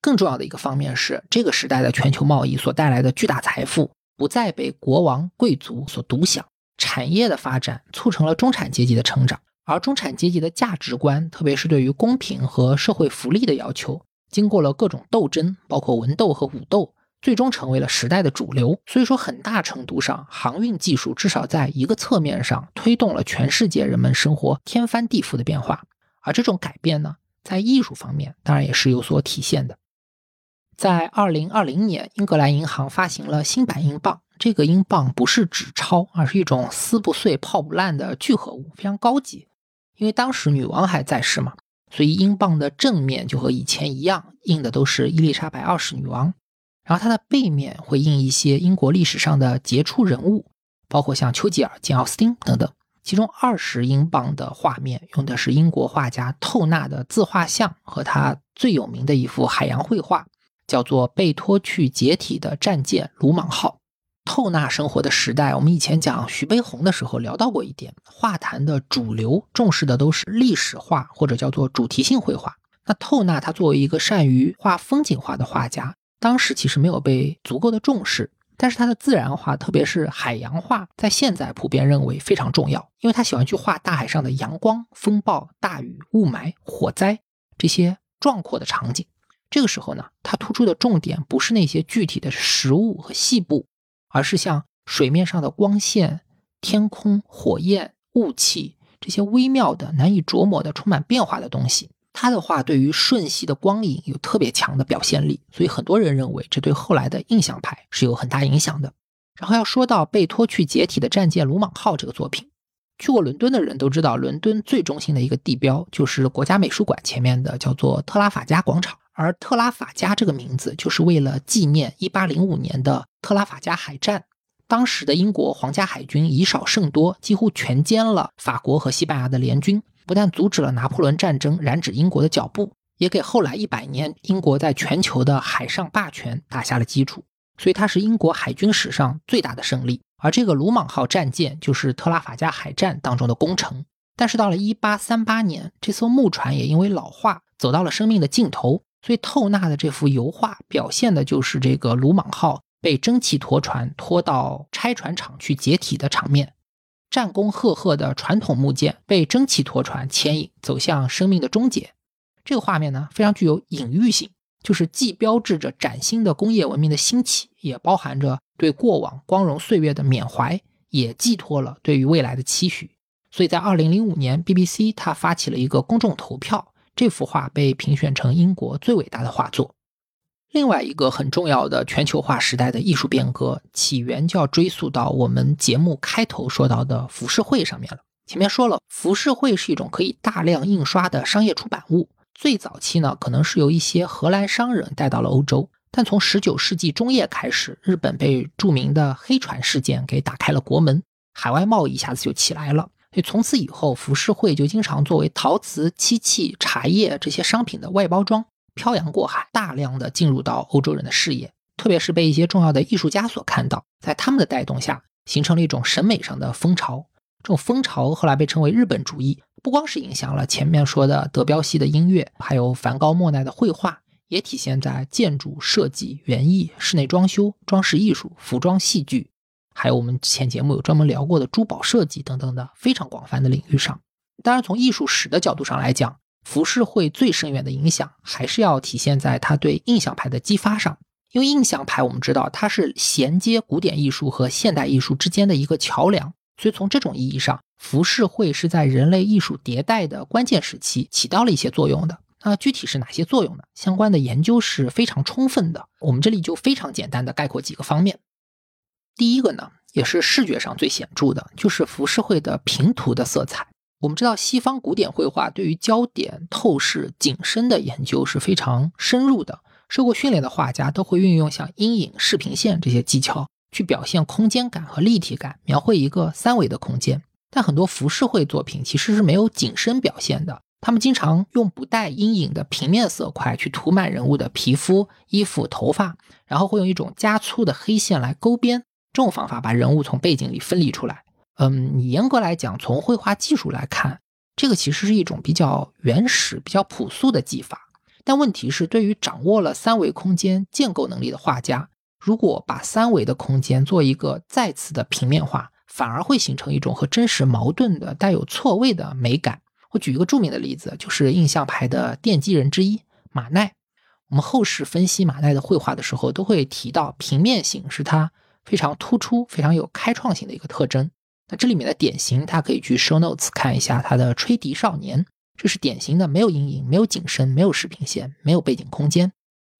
更重要的一个方面是，这个时代的全球贸易所带来的巨大财富不再被国王贵族所独享，产业的发展促成了中产阶级的成长，而中产阶级的价值观，特别是对于公平和社会福利的要求，经过了各种斗争，包括文斗和武斗。最终成为了时代的主流，所以说很大程度上，航运技术至少在一个侧面上推动了全世界人们生活天翻地覆的变化。而这种改变呢，在艺术方面当然也是有所体现的。在二零二零年，英格兰银行发行了新版英镑，这个英镑不是纸钞，而是一种撕不碎、泡不烂的聚合物，非常高级。因为当时女王还在世嘛，所以英镑的正面就和以前一样，印的都是伊丽莎白二世女王。然后它的背面会印一些英国历史上的杰出人物，包括像丘吉尔、简·奥斯汀等等。其中二十英镑的画面用的是英国画家透纳的自画像和他最有名的一幅海洋绘画，叫做《被拖去解体的战舰鲁莽号》。透纳生活的时代，我们以前讲徐悲鸿的时候聊到过一点，画坛的主流重视的都是历史画或者叫做主题性绘画。那透纳他作为一个善于画风景画的画家。当时其实没有被足够的重视，但是他的自然画，特别是海洋画，在现在普遍认为非常重要，因为他喜欢去画大海上的阳光、风暴、大雨、雾霾、火灾这些壮阔的场景。这个时候呢，他突出的重点不是那些具体的实物和细部，而是像水面上的光线、天空、火焰、雾气这些微妙的、难以琢磨的、充满变化的东西。他的话对于瞬息的光影有特别强的表现力，所以很多人认为这对后来的印象派是有很大影响的。然后要说到被拖去解体的战舰鲁莽号这个作品，去过伦敦的人都知道，伦敦最中心的一个地标就是国家美术馆前面的叫做特拉法加广场，而特拉法加这个名字就是为了纪念1805年的特拉法加海战，当时的英国皇家海军以少胜多，几乎全歼了法国和西班牙的联军。不但阻止了拿破仑战争染指英国的脚步，也给后来一百年英国在全球的海上霸权打下了基础。所以它是英国海军史上最大的胜利。而这个鲁莽号战舰就是特拉法加海战当中的功臣。但是到了1838年，这艘木船也因为老化走到了生命的尽头。所以透纳的这幅油画表现的就是这个鲁莽号被蒸汽拖船拖到拆船厂去解体的场面。战功赫赫的传统木舰被蒸汽拖船牵引走向生命的终结，这个画面呢非常具有隐喻性，就是既标志着崭新的工业文明的兴起，也包含着对过往光荣岁月的缅怀，也寄托了对于未来的期许。所以在二零零五年，BBC 它发起了一个公众投票，这幅画被评选成英国最伟大的画作。另外一个很重要的全球化时代的艺术变革起源，就要追溯到我们节目开头说到的浮世绘上面了。前面说了，浮世绘是一种可以大量印刷的商业出版物。最早期呢，可能是由一些荷兰商人带到了欧洲，但从19世纪中叶开始，日本被著名的黑船事件给打开了国门，海外贸易一下子就起来了。所以从此以后，浮世绘就经常作为陶瓷、漆器、茶叶这些商品的外包装。漂洋过海，大量的进入到欧洲人的视野，特别是被一些重要的艺术家所看到，在他们的带动下，形成了一种审美上的风潮。这种风潮后来被称为日本主义，不光是影响了前面说的德彪西的音乐，还有梵高、莫奈的绘画，也体现在建筑设计、园艺、室内装修、装饰艺术、服装、戏剧，还有我们前节目有专门聊过的珠宝设计等等的非常广泛的领域上。当然，从艺术史的角度上来讲，浮世绘最深远的影响还是要体现在它对印象派的激发上。因为印象派我们知道它是衔接古典艺术和现代艺术之间的一个桥梁，所以从这种意义上，浮世绘是在人类艺术迭代的关键时期起到了一些作用的。那具体是哪些作用呢？相关的研究是非常充分的，我们这里就非常简单的概括几个方面。第一个呢，也是视觉上最显著的，就是浮世绘的平涂的色彩。我们知道，西方古典绘画对于焦点、透视、景深的研究是非常深入的。受过训练的画家都会运用像阴影、视平线这些技巧去表现空间感和立体感，描绘一个三维的空间。但很多浮世绘作品其实是没有景深表现的，他们经常用不带阴影的平面色块去涂满人物的皮肤、衣服、头发，然后会用一种加粗的黑线来勾边，这种方法把人物从背景里分离出来。嗯，你严格来讲，从绘画技术来看，这个其实是一种比较原始、比较朴素的技法。但问题是，对于掌握了三维空间建构能力的画家，如果把三维的空间做一个再次的平面化，反而会形成一种和真实矛盾的、带有错位的美感。我举一个著名的例子，就是印象派的奠基人之一马奈。我们后世分析马奈的绘画的时候，都会提到平面性是他非常突出、非常有开创性的一个特征。那这里面的典型，大家可以去 show notes 看一下他的《吹笛少年》。这是典型的没有阴影、没有景深、没有视平线、没有背景空间，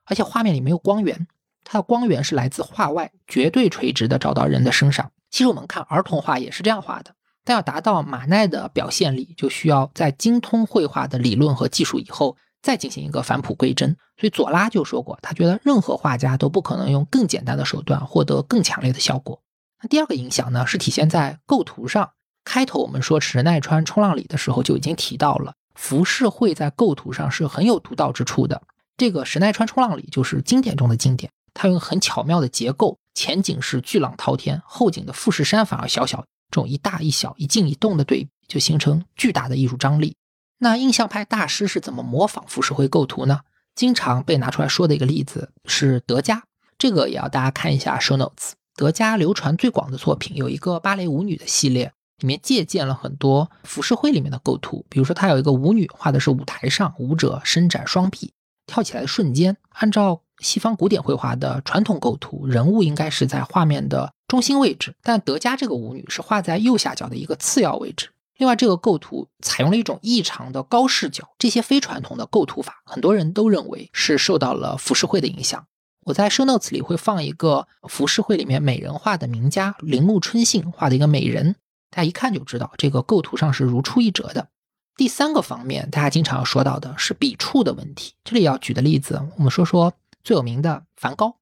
而且画面里没有光源，它的光源是来自画外，绝对垂直的照到人的身上。其实我们看儿童画也是这样画的，但要达到马奈的表现力，就需要在精通绘画的理论和技术以后，再进行一个返璞归真。所以左拉就说过，他觉得任何画家都不可能用更简单的手段获得更强烈的效果。那第二个影响呢，是体现在构图上。开头我们说神奈川冲浪里的时候就已经提到了。浮世绘在构图上是很有独到之处的。这个神奈川冲浪里就是经典中的经典，它用很巧妙的结构，前景是巨浪滔天，后景的富士山反而小小，这种一大一小、一静一动的对比，就形成巨大的艺术张力。那印象派大师是怎么模仿浮世绘构图呢？经常被拿出来说的一个例子是德加，这个也要大家看一下 show notes。德加流传最广的作品有一个芭蕾舞女的系列。里面借鉴了很多浮世绘里面的构图，比如说他有一个舞女画的是舞台上舞者伸展双臂跳起来的瞬间，按照西方古典绘画的传统构图，人物应该是在画面的中心位置，但德加这个舞女是画在右下角的一个次要位置。另外，这个构图采用了一种异常的高视角，这些非传统的构图法，很多人都认为是受到了浮世绘的影响。我在 show notes 里会放一个浮世绘里面美人画的名家铃木春信画的一个美人。大家一看就知道，这个构图上是如出一辙的。第三个方面，大家经常要说到的是笔触的问题。这里要举的例子，我们说说最有名的梵高。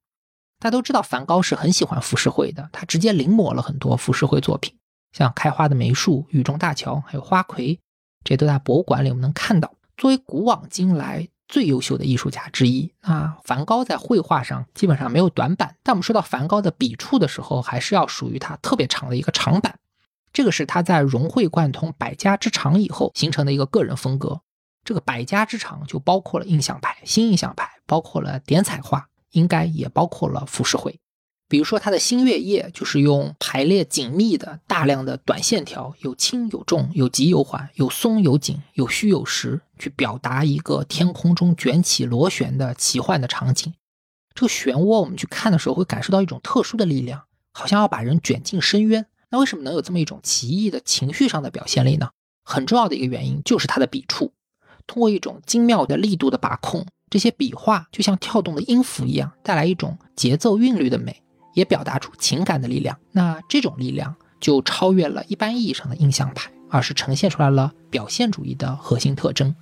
大家都知道，梵高是很喜欢浮世绘的，他直接临摹了很多浮世绘作品，像开花的梅树、雨中大桥，还有花魁，这都在博物馆里我们能看到。作为古往今来最优秀的艺术家之一，啊梵高在绘画上基本上没有短板。但我们说到梵高的笔触的时候，还是要属于他特别长的一个长板。这个是他在融会贯通百家之长以后形成的一个个人风格。这个百家之长就包括了印象派、新印象派，包括了点彩画，应该也包括了浮世绘。比如说他的《新月夜》，就是用排列紧密的大量的短线条，有轻有重，有急有缓，有松有紧，有虚有实，去表达一个天空中卷起螺旋的奇幻的场景。这个漩涡，我们去看的时候会感受到一种特殊的力量，好像要把人卷进深渊。那为什么能有这么一种奇异的情绪上的表现力呢？很重要的一个原因就是它的笔触，通过一种精妙的力度的把控，这些笔画就像跳动的音符一样，带来一种节奏韵律的美，也表达出情感的力量。那这种力量就超越了一般意义上的印象派，而是呈现出来了表现主义的核心特征。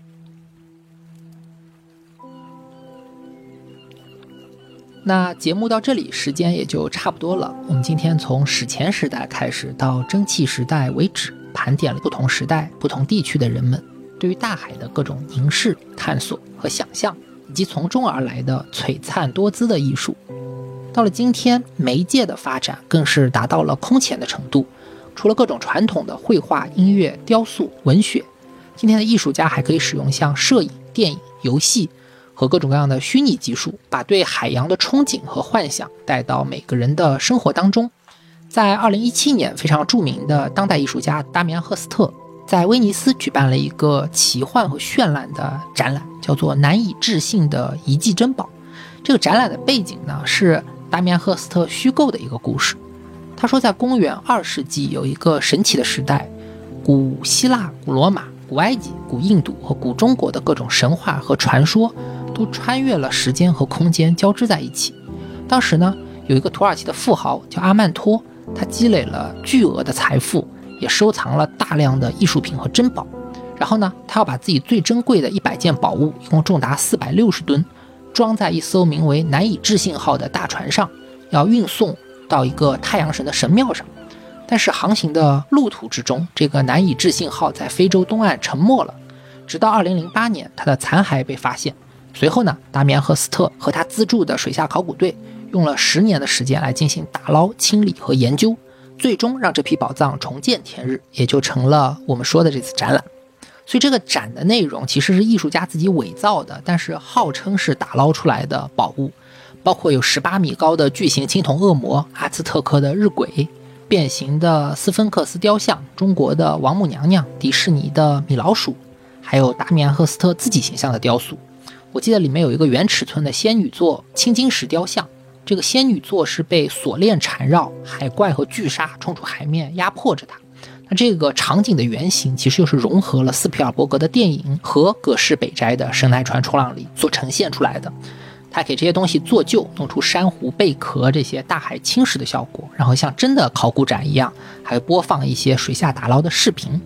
那节目到这里，时间也就差不多了。我们今天从史前时代开始到蒸汽时代为止，盘点了不同时代、不同地区的人们对于大海的各种凝视、探索和想象，以及从中而来的璀璨多姿的艺术。到了今天，媒介的发展更是达到了空前的程度。除了各种传统的绘画、音乐、雕塑、文学，今天的艺术家还可以使用像摄影、电影、游戏。和各种各样的虚拟技术，把对海洋的憧憬和幻想带到每个人的生活当中。在二零一七年，非常著名的当代艺术家达米安·赫斯特在威尼斯举办了一个奇幻和绚烂的展览，叫做《难以置信的遗迹珍宝》。这个展览的背景呢，是达米安·赫斯特虚构的一个故事。他说，在公元二世纪，有一个神奇的时代，古希腊、古罗马、古埃及、古印度和古中国的各种神话和传说，都穿越了时间和空间，交织在一起。当时呢，有一个土耳其的富豪叫阿曼托，他积累了巨额的财富，也收藏了大量的艺术品和珍宝。然后呢，他要把自己最珍贵的一百件宝物，一共重达四百六十吨，装在一艘名为“难以置信号”的大船上，要运送。到一个太阳神的神庙上，但是航行的路途之中，这个难以置信号在非洲东岸沉没了。直到2008年，它的残骸被发现。随后呢，达米安·赫斯特和他资助的水下考古队用了十年的时间来进行打捞、清理和研究，最终让这批宝藏重见天日，也就成了我们说的这次展览。所以这个展的内容其实是艺术家自己伪造的，但是号称是打捞出来的宝物。包括有十八米高的巨型青铜恶魔、阿兹特克的日晷、变形的斯芬克斯雕像、中国的王母娘娘、迪士尼的米老鼠，还有达米安·赫斯特自己形象的雕塑。我记得里面有一个原尺寸的仙女座青金石雕像，这个仙女座是被锁链缠绕，海怪和巨鲨冲出海面压迫着它。那这个场景的原型其实又是融合了斯皮尔伯格的电影和葛饰北斋的神奈川冲浪里所呈现出来的。他给这些东西做旧，弄出珊瑚、贝壳这些大海侵蚀的效果，然后像真的考古展一样，还播放一些水下打捞的视频。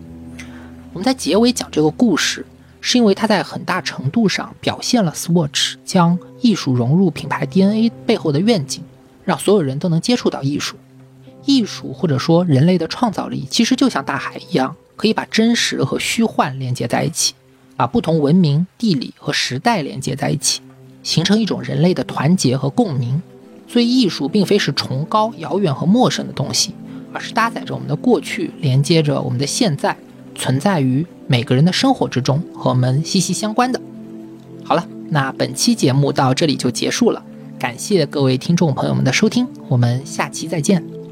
我们在结尾讲这个故事，是因为它在很大程度上表现了 Swatch 将艺术融入品牌 DNA 背后的愿景，让所有人都能接触到艺术。艺术或者说人类的创造力，其实就像大海一样，可以把真实和虚幻连接在一起，把不同文明、地理和时代连接在一起。形成一种人类的团结和共鸣，所以艺术并非是崇高、遥远和陌生的东西，而是搭载着我们的过去，连接着我们的现在，存在于每个人的生活之中，和我们息息相关的。好了，那本期节目到这里就结束了，感谢各位听众朋友们的收听，我们下期再见。